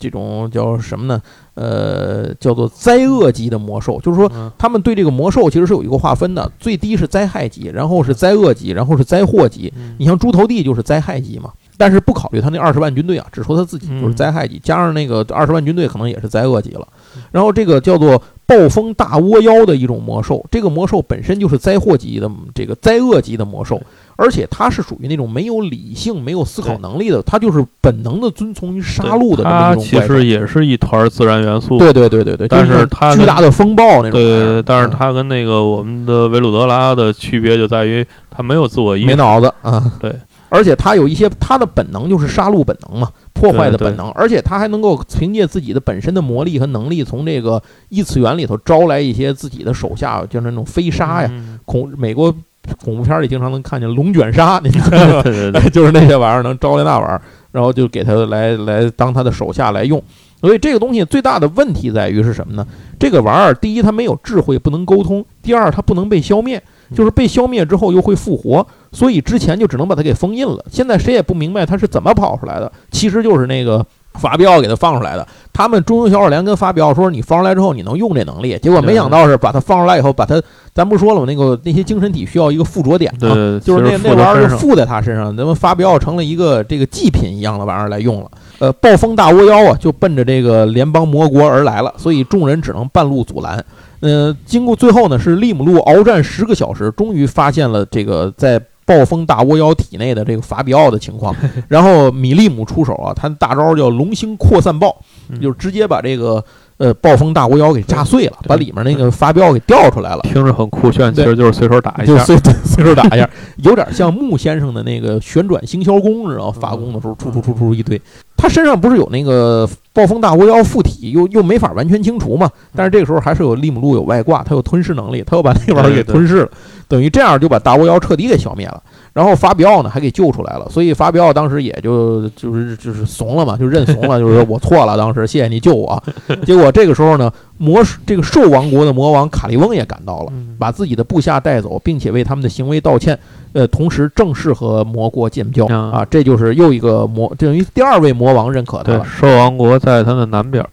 这种叫什么呢？呃，叫做灾厄级的魔兽，就是说他们对这个魔兽其实是有一个划分的，最低是灾害级，然后是灾厄级，然后是灾祸级。你像猪头地就是灾害级嘛，但是不考虑他那二十万军队啊，只说他自己就是灾害级，加上那个二十万军队可能也是灾厄级了。然后这个叫做暴风大窝妖的一种魔兽，这个魔兽本身就是灾祸级的这个灾厄级的魔兽。而且他是属于那种没有理性、没有思考能力的，他就是本能的遵从于杀戮的这么一种
其实也是一团自然元素。
对对对对对。
但是他
巨大的风暴那种。
对对对。但是他跟那个我们的维鲁德拉的区别就在于，他没有自我意识，
没脑子啊。
对。
而且他有一些他的本能就是杀戮本能嘛，破坏的本能。而且他还能够凭借自己的本身的魔力和能力，从这个异次元里头招来一些自己的手下，就是那种飞沙呀，恐美国。恐怖片里经常能看见龙卷沙，你知道
吗？
就是那些玩意儿能招来那玩意儿，然后就给他来来当他的手下来用。所以这个东西最大的问题在于是什么呢？这个玩意儿，第一它没有智慧，不能沟通；第二它不能被消灭，就是被消灭之后又会复活。所以之前就只能把它给封印了。现在谁也不明白它是怎么跑出来的，其实就是那个。法比奥给他放出来的，他们中庸小丑连跟法比奥说：“你放出来之后，你能用这能力。”结果没想到是把他放出来以后，把他，咱不说了吗？那个那些精神体需要一个附着点
啊，
就是那那玩意儿就附在他身上，咱们法比奥成了一个这个祭品一样的玩意儿来用了。呃，暴风大窝妖啊，就奔着这个联邦魔国而来了，所以众人只能半路阻拦。呃，经过最后呢，是利姆路鏖战十个小时，终于发现了这个在。暴风大窝妖体内的这个法比奥的情况，然后米利姆出手啊，他大招叫龙星扩散爆，就是直接把这个呃暴风大窝妖给炸碎了，把里面那个法比奥给调出来了。
听着很酷炫，其实就是随手打一
下，就随 随手打一下，有点像木先生的那个旋转星霄弓，知道发功的时候出出出出一堆。他身上不是有那个暴风大巫妖附体，又又没法完全清除嘛？但是这个时候还是有利姆路有外挂，他有吞噬能力，他又把那玩意儿给吞噬了。等于这样就把大巫妖彻底给消灭了，然后法比奥呢还给救出来了，所以法比奥当时也就就是就是怂了嘛，就认怂了，就是说我错了，当时谢谢你救我。结果这个时候呢，魔这个兽王国的魔王卡利翁也赶到了，把自己的部下带走，并且为他们的行为道歉，呃，同时正式和魔国建交啊，这就是又一个魔，等于第二位魔王认可他了。
兽王国在他的南边。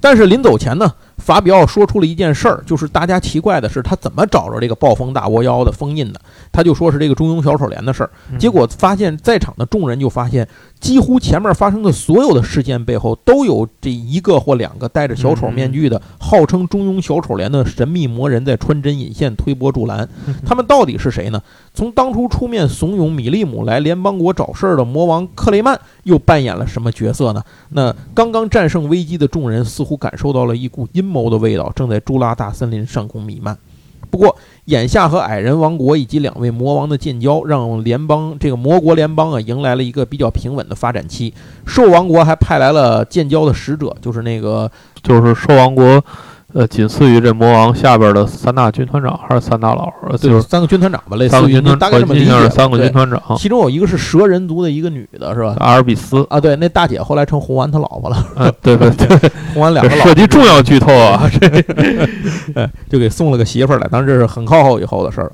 但是临走前呢，法比奥说出了一件事儿，就是大家奇怪的是他怎么找着这个暴风大窝妖的封印的？他就说是这个中庸小丑莲的事儿。
嗯
结果发现，在场的众人就发现，几乎前面发生的所有的事件背后，都有这一个或两个戴着小丑面具的，号称中庸小丑连的神秘魔人在穿针引线、推波助澜。他们到底是谁呢？从当初出面怂恿米利姆来联邦国找事儿的魔王克雷曼，又扮演了什么角色呢？那刚刚战胜危机的众人似乎感受到了一股阴谋的味道，正在朱拉大森林上空弥漫。不过，眼下和矮人王国以及两位魔王的建交，让联邦这个魔国联邦啊迎来了一个比较平稳的发展期。兽王国还派来了建交的使者，就是那个
就是兽王国，呃，仅次于这魔王下边的三大军团长还是三大佬？呃就是
三个军团长吧，类似于大概这么理解。
三个军团长，
其中有一个是蛇人族的一个女的，是吧？
阿尔比斯，
啊，对，那大姐后来成红丸他老婆了，
啊，对对对，
红丸两个老
涉及重要剧透啊，这
哎，就给送了个媳妇儿来，当然这是很靠后以后的事儿了。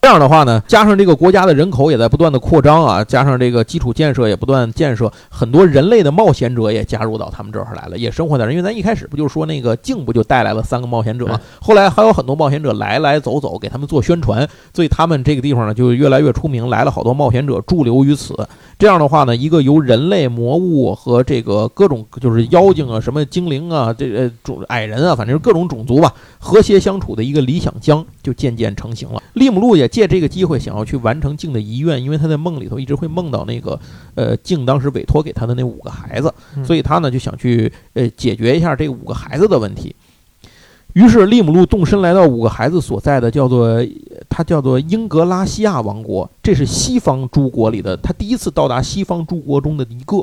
这样的话呢，加上这个国家的人口也在不断的扩张啊，加上这个基础建设也不断建设，很多人类的冒险者也加入到他们这儿来了，也生活在这儿。因为咱一开始不就是说那个静不就带来了三个冒险者吗？后来还有很多冒险者来来走走，给他们做宣传，所以他们这个地方呢就越来越出名，来了好多冒险者驻留于此。这样的话呢，一个由人类、魔物和这个各种就是妖精啊、什么精灵啊、这呃种矮人啊，反正各种种族吧，和谐相处的一个理想乡就渐渐成型了。利姆路也借这个机会想要去完成静的遗愿，因为他在梦里头一直会梦到那个呃静当时委托给他的那五个孩子，
嗯
所以他呢就想去呃解决一下这五个孩子的问题。于是利姆路动身来到五个孩子所在的叫做他叫做英格拉西亚王国，这是西方诸国里的他第一次到达西方诸国中的一个。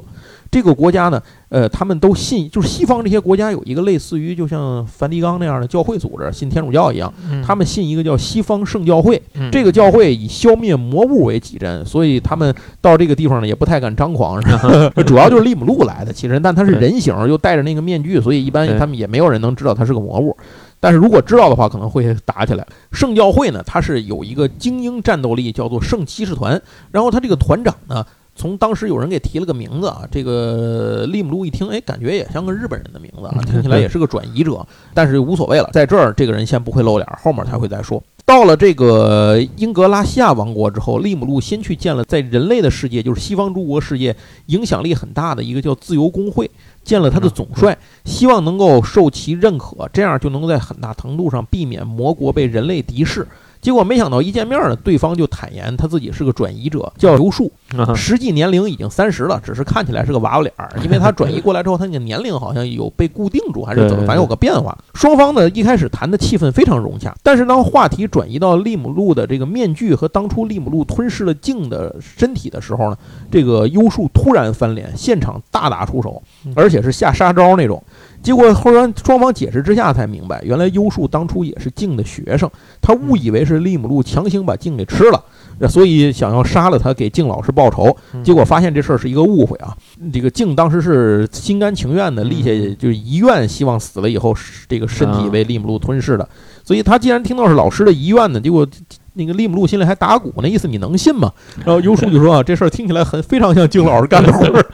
这个国家呢，呃，他们都信，就是西方这些国家有一个类似于就像梵蒂冈那样的教会组织，信天主教一样，他们信一个叫西方圣教会。
嗯
这个教会以消灭魔物为己任，所以他们到这个地方呢也不太敢张狂，是吧 主要就是利姆路来的，其实，但他是人形，又戴着那个面具，所以一般他们也没有人能知道他是个魔物。但是如果知道的话，可能会打起来。圣教会呢，它是有一个精英战斗力，叫做圣骑士团。然后他这个团长呢，从当时有人给提了个名字啊，这个利姆路一听，哎，感觉也像个日本人的名字啊，听起来也是个转移者，但是无所谓了，在这儿这个人先不会露脸，后面才会再说。到了这个英格拉西亚王国之后，利姆路先去见了在人类的世界，就是西方诸国世界影响力很大的一个叫自由工会，见了他的总帅，希望能够受其认可，这样就能够在很大程度上避免魔国被人类敌视。结果没想到一见面呢，对方就坦言他自己是个转移者，叫刘树，
啊
实际年龄已经三十了，只是看起来是个娃娃脸儿，因为他转移过来之后，他那个年龄好像有被固定住，还是怎么，反正有个变化。双方呢一开始谈的气氛非常融洽，但是当话题转移到利姆路的这个面具和当初利姆路吞噬了镜的身体的时候呢，这个优树突然翻脸，现场大打出手，而且是下杀招那种。结果后来双方解释之下才明白，原来优树当初也是静的学生，他误以为是利姆路强行把静给吃了，所以想要杀了他给静老师报仇。结果发现这事儿是一个误会啊！这个静当时是心甘情愿的立下就是遗愿，希望死了以后这个身体被利姆路吞噬的。所以他既然听到是老师的遗愿呢，结果那个利姆路心里还打鼓，那意思你能信吗？然后优树就说啊，这事儿听起来很非常像静老师干的活儿，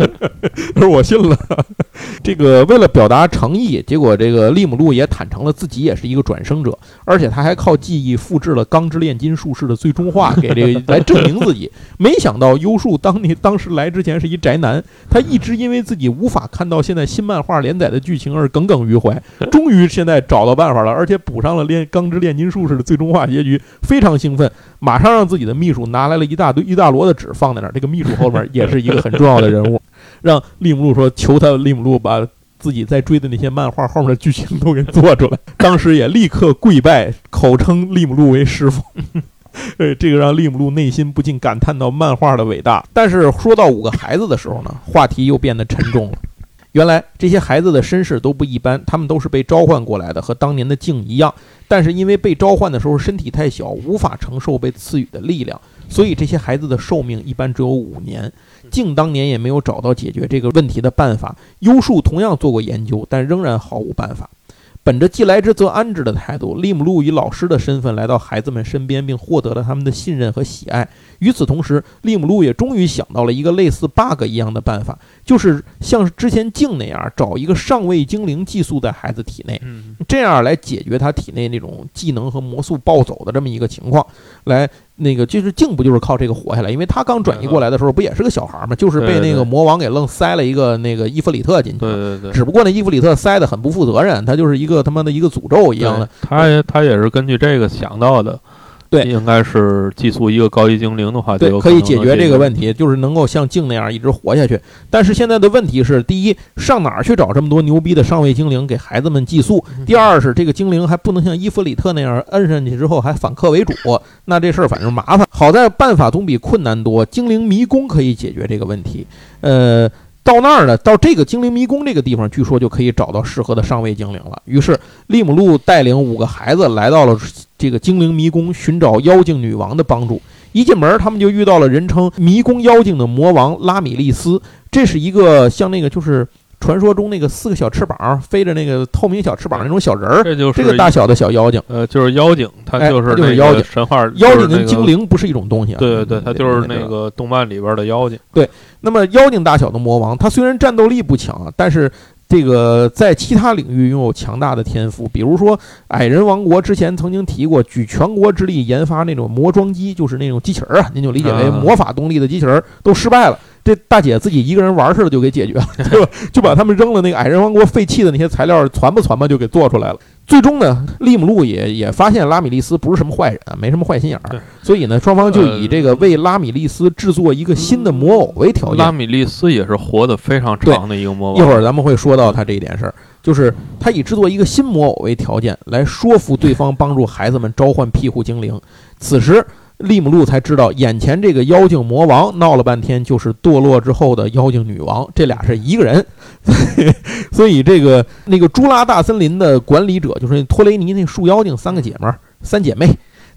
他 说我信了。这个为了表达诚意，结果这个利姆路也坦诚了自己也是一个转生者，而且他还靠记忆复制了钢之炼金术士的最终话，给这个 来证明自己。没想到优树当年当时来之前是一宅男，他一直因为自己无法看到现在新漫画连载的剧情而耿耿于怀，终于现在找到办法了，而且补上了炼钢之炼金术士的最终话结局，非常兴奋，马上让自己的秘书拿来了一大堆一大摞的纸放在那儿，这个秘书后面也是一个很重要的人物，让利姆路说求他利姆路把。自己在追的那些漫画后面的剧情都给做出来，当时也立刻跪拜，口称利姆路为师傅。呃，这个让利姆路内心不禁感叹到漫画的伟大。但是说到五个孩子的时候呢，话题又变得沉重了。原来这些孩子的身世都不一般，他们都是被召唤过来的，和当年的静一样。但是因为被召唤的时候身体太小，无法承受被赐予的力量，所以这些孩子的寿命一般只有五年。静当年也没有找到解决这个问题的办法。优树同样做过研究，但仍然毫无办法。本着既来之则安之的态度，利姆路以老师的身份来到孩子们身边，并获得了他们的信任和喜爱。与此同时，利姆路也终于想到了一个类似 bug 一样的办法，就是像之前镜那样，找一个上位精灵寄宿在孩子体内，
嗯，
这样来解决他体内那种技能和魔术暴走的这么一个情况。来，那个就是静不就是靠这个活下来？因为他刚转移过来的时候，不也是个小孩嘛，就是被那个魔王给愣塞了一个那个伊弗里特进去。
对对对，
只不过那伊弗里特塞的很不负责任，他就是一个他妈的一个诅咒一样的。
他也他也是根据这个想到的。
对，
应该是寄宿一个高级精灵的话，
对，可以解决
这
个问题，就是能够像镜那样一直活下去。但是现在的问题是：第一，上哪儿去找这么多牛逼的上位精灵给孩子们寄宿？第二是这个精灵还不能像伊弗里特那样摁上去之后还反客为主，那这事儿反正麻烦。好在办法总比困难多，精灵迷宫可以解决这个问题。呃。到那儿呢，到这个精灵迷宫这个地方，据说就可以找到适合的上位精灵了。于是利姆路带领五个孩子来到了这个精灵迷宫，寻找妖精女王的帮助。一进门，他们就遇到了人称迷宫妖精的魔王拉米利斯。这是一个像那个就是传说中那个四个小翅膀飞着那个透明小翅膀那种小人儿，
这就是
这个大小的小妖精。
呃，就是妖精，它就是
就是妖精。
神话
妖精跟精灵不是一种东西啊。
对对对，它就是那个动漫里边的妖精。
对。那么妖精大小的魔王，他虽然战斗力不强，但是这个在其他领域拥有强大的天赋。比如说，矮人王国之前曾经提过，举全国之力研发那种魔装机，就是那种机器人啊，您就理解为魔法动力的机器人，都失败了。这大姐自己一个人玩似的就给解决了，对吧？就把他们扔了那个矮人王国废弃的那些材料传吧传吧就给做出来了。最终呢，利姆路也也发现拉米利斯不是什么坏人，没什么坏心眼儿，所以呢，双方就以这个为拉米利斯制作一个新的魔偶为条件。
拉米利斯也是活得非常长的一个魔偶。
一会儿咱们会说到他这一点事儿，就是他以制作一个新魔偶为条件来说服对方帮助孩子们召唤庇护精灵。此时。利姆路才知道，眼前这个妖精魔王闹了半天，就是堕落之后的妖精女王，这俩是一个人。所以，这个那个朱拉大森林的管理者，就是托雷尼那树妖精三个姐们儿、三姐妹。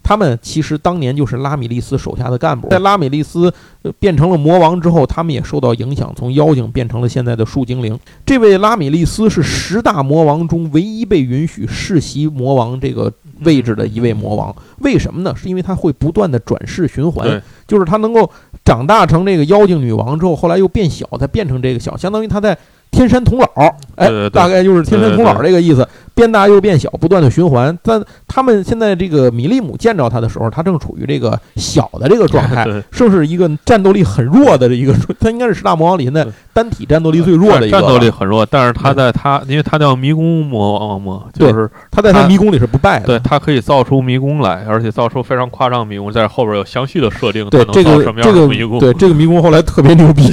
他们其实当年就是拉米利斯手下的干部，在拉米利斯变成了魔王之后，他们也受到影响，从妖精变成了现在的树精灵。这位拉米利斯是十大魔王中唯一被允许世袭魔王这个位置的一位魔王。为什么呢？是因为他会不断的转世循环，就是他能够长大成这个妖精女王之后，后来又变小，再变成这个小，相当于他在。天山童姥，哎，大概就是天山童姥这个意思，变大又变小，不断的循环。但他们现在这个米利姆见着他的时候，他正处于这个小的这个状态，正是一个战斗力很弱的一个，他应该是十大魔王里现在单体战斗力最弱的一个。
战斗力很弱，但是他在他，因为他叫迷宫魔王嘛，就是
他在他迷宫里是不败的，
对他可以造出迷宫来，而且造出非常夸张迷宫，在后边有详细的设定。
对这个这个
迷宫，
对这个迷宫后来特别牛逼。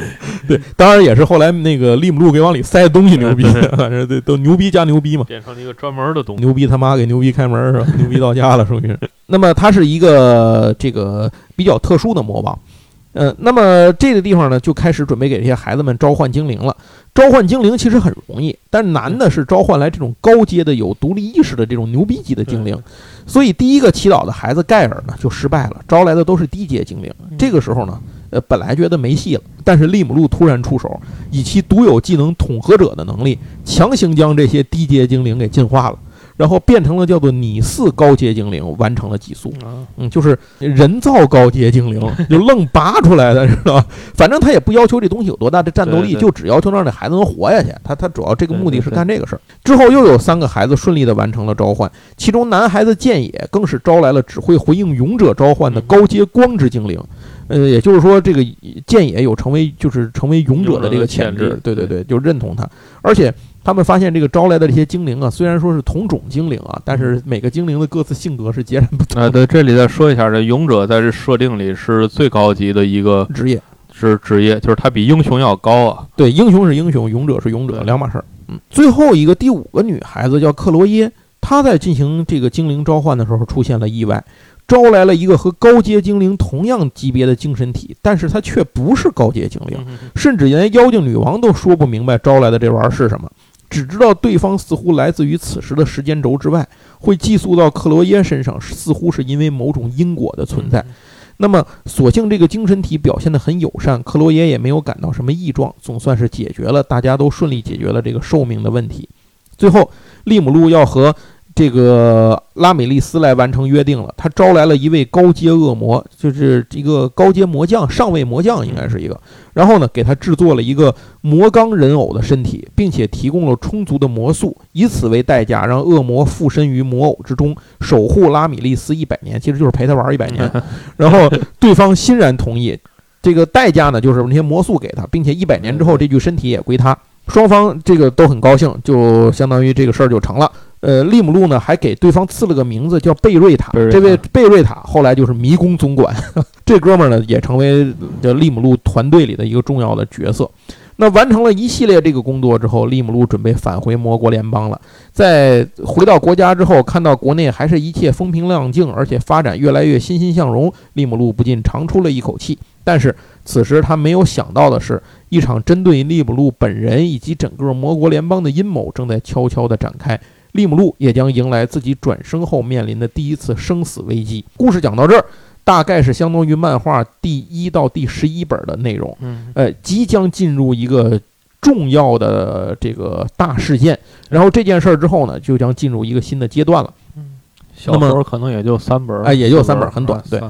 对，当然也是后来那个利姆路给往里塞东西牛逼，反正都都牛逼加牛逼嘛，
变成了一个专门的东西，
牛逼他妈给牛逼开门是吧？牛逼到家了，属于是。那么它是一个这个比较特殊的魔王，呃，那么这个地方呢就开始准备给这些孩子们召唤精灵了。召唤精灵其实很容易，但难的是召唤来这种高阶的有独立意识的这种牛逼级的精灵。所以第一个祈祷的孩子盖尔呢就失败了，招来的都是低阶精灵。这个时候呢。呃，本来觉得没戏了，但是利姆路突然出手，以其独有技能统合者的能力，强行将这些低阶精灵给进化了，然后变成了叫做拟似高阶精灵，完成了寄宿。嗯，就是人造高阶精灵，就愣拔出来的，知道吧？反正他也不要求这东西有多大的战斗力，就只要求让这孩子能活下去。他他主要这个目的是干这个事儿。之后又有三个孩子顺利的完成了召唤，其中男孩子剑野更是招来了只会回应勇者召唤的高阶光之精灵。呃，也就是说，这个剑野有成为就是成为勇者的这个潜质，对对对，就认同他。而且他们发现这个招来的这些精灵啊，虽然说是同种精灵啊，但是每个精灵的各自性格是截然不同。
啊，对，这里再说一下，这勇者在这设定里是最高级的一个
职业，
是职业，就是他比英雄要高啊。
对，英雄是英雄，勇者是勇者，两码事儿。嗯，最后一个第五个女孩子叫克罗耶，她在进行这个精灵召唤的时候出现了意外。招来了一个和高阶精灵同样级别的精神体，但是她却不是高阶精灵，甚至连妖精女王都说不明白招来的这玩意儿是什么，只知道对方似乎来自于此时的时间轴之外，会寄宿到克罗耶身上，似乎是因为某种因果的存在。那么，所幸这个精神体表现得很友善，克罗耶也没有感到什么异状，总算是解决了，大家都顺利解决了这个寿命的问题。最后，利姆路要和这个拉美利斯来完成约定了。他招来了一位高阶恶魔，就是一个高阶魔将，上位魔将应该是一个。然后呢，给他制作了一个魔钢人偶的身体，并且提供了充足的魔素，以此为代价，让恶魔附身于魔偶之中，守护拉米利斯一百年，其实就是陪他玩一百 年。然后对方欣然同意，这个代价呢，就是那些魔素给他，并且一百年之后这具身体也归他。双方这个都很高兴，就相当于这个事儿就成了。呃，利姆路呢还给对方赐了个名字，叫贝瑞塔。这位贝瑞塔后来就是迷宫总管，这哥们儿呢也成为这利姆路团队里的一个重要的角色。那完成了一系列这个工作之后，利姆路准备返回魔国联邦了。在回到国家之后，看到国内还是一切风平浪静，而且发展越来越欣欣向荣，利姆路不禁长出了一口气。但是此时他没有想到的是，一场针对利姆路本人以及整个魔国联邦的阴谋正在悄悄地展开。利姆路也将迎来自己转生后面临的第一次生死危机。故事讲到这儿，大概是相当于漫画第一到第十一本的内容。
嗯，
呃，即将进入一个重要的这个大事件，然后这件事儿之后呢，就将进入一个新的阶段了。
嗯，小说可能也就三本，
哎，也就三本，很短。对。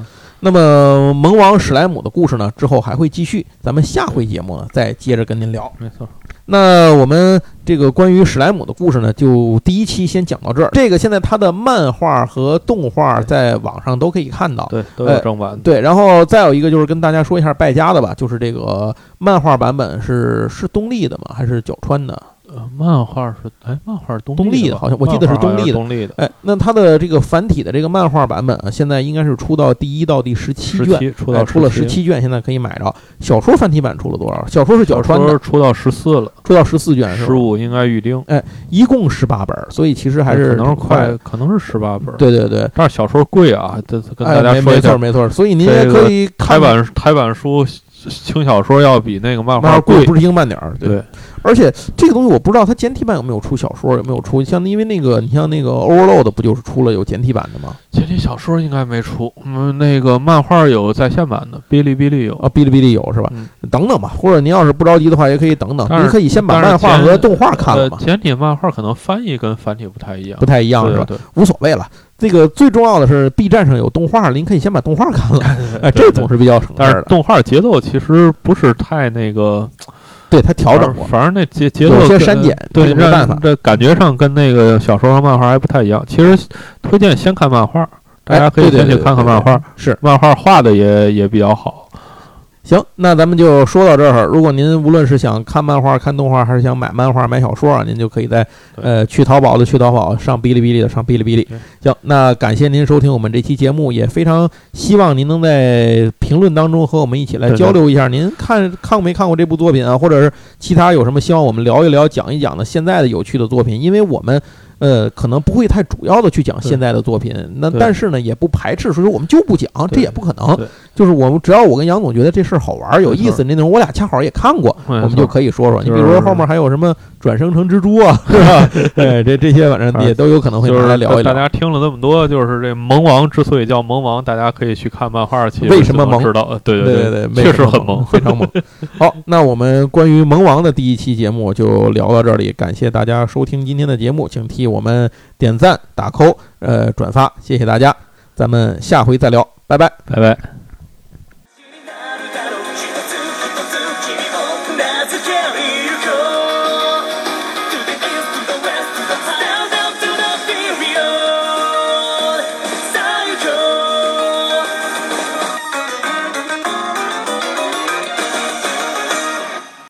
那么萌王史莱姆的故事呢，之后还会继续，咱们下回节目呢再接着跟您聊。
没错。
那我们这个关于史莱姆的故事呢，就第一期先讲到这儿。这个现在它的漫画和动画在网上都可以看到，
对，都有正版。
对，然后再有一个就是跟大家说一下败家的吧，就是这个漫画版本是是东立的吗？还是角川的？
呃，漫画是哎，漫画是
东
立
的，好像我记得是东立的。
东立的，
哎，那它的这个繁体的这个漫画版本啊，现在应该是出到第一到第十七卷，
出到
出了十七卷，现在可以买着。小说繁体版出了多少？小说是角川的，
出到十四了，
出到十四卷，
十五应该预定。
哎，一共十八本，所以其实还是
可能是
快，
可能是十八本。
对对对，
但是小说贵啊，这跟大家说
一下，没错没错。所以您也可以
台版台版书轻小说要比那个漫画
贵，不是一个慢点儿。
对。
而且这个东西我不知道它简体版有没有出小说，有没有出？像因为那个，你像那个 Overload 不就是出了有简体版的吗？
简体小说应该没出。嗯，那个漫画有在线版的，哔哩哔哩有
啊，哔哩哔哩有是吧？等等吧，或者您要是不着急的话，也可以等等。您可以先把漫画和动画看了嘛。
简体漫画可能翻译跟繁体不太一样，
不太一样是吧？
对，
无所谓了。这个最重要的是 B 站上有动画，您可以先把动画看了。哎，这总是比较省事儿的。
动画节奏其实不是太那个。
对他调整过，
反正那节节奏
有些删减，
对，
没办法。
这感觉上跟那个小说和漫画还不太一样。其实推荐先看漫画，大家可以先去看看漫画，
是
漫画画的也也比较好。
行，那咱们就说到这儿。如果您无论是想看漫画、看动画，还是想买漫画、买小说啊，您就可以在呃去淘宝的去淘宝，上哔哩哔哩的上哔哩哔哩。行，那感谢您收听我们这期节目，也非常希望您能在评论当中和我们一起来交流一下，您看看没看过这部作品啊，或者是其他有什么希望我们聊一聊、讲一讲的现在的有趣的作品，因为我们。呃，可能不会太主要的去讲现在的作品，那但是呢，也不排斥，所以说我们就不讲，这也不可能。就是我们只要我跟杨总觉得这事儿好玩有意思，那种我俩恰好也看过，我们就可以说说。你比如说后面还有什么转生成蜘蛛啊，是吧？对，这这些反正也都有可能会拿来聊一聊。
大家听了那么多，就是这萌王之所以叫萌王，大家可以去看漫画，其实
为什么萌？
知道？对
对
对
对，
确实很萌，
非常萌。好，那我们关于萌王的第一期节目就聊到这里，感谢大家收听今天的节目，请替我们点。点赞、打 call、呃转发，谢谢大家，咱们下回再聊，拜拜，
拜拜。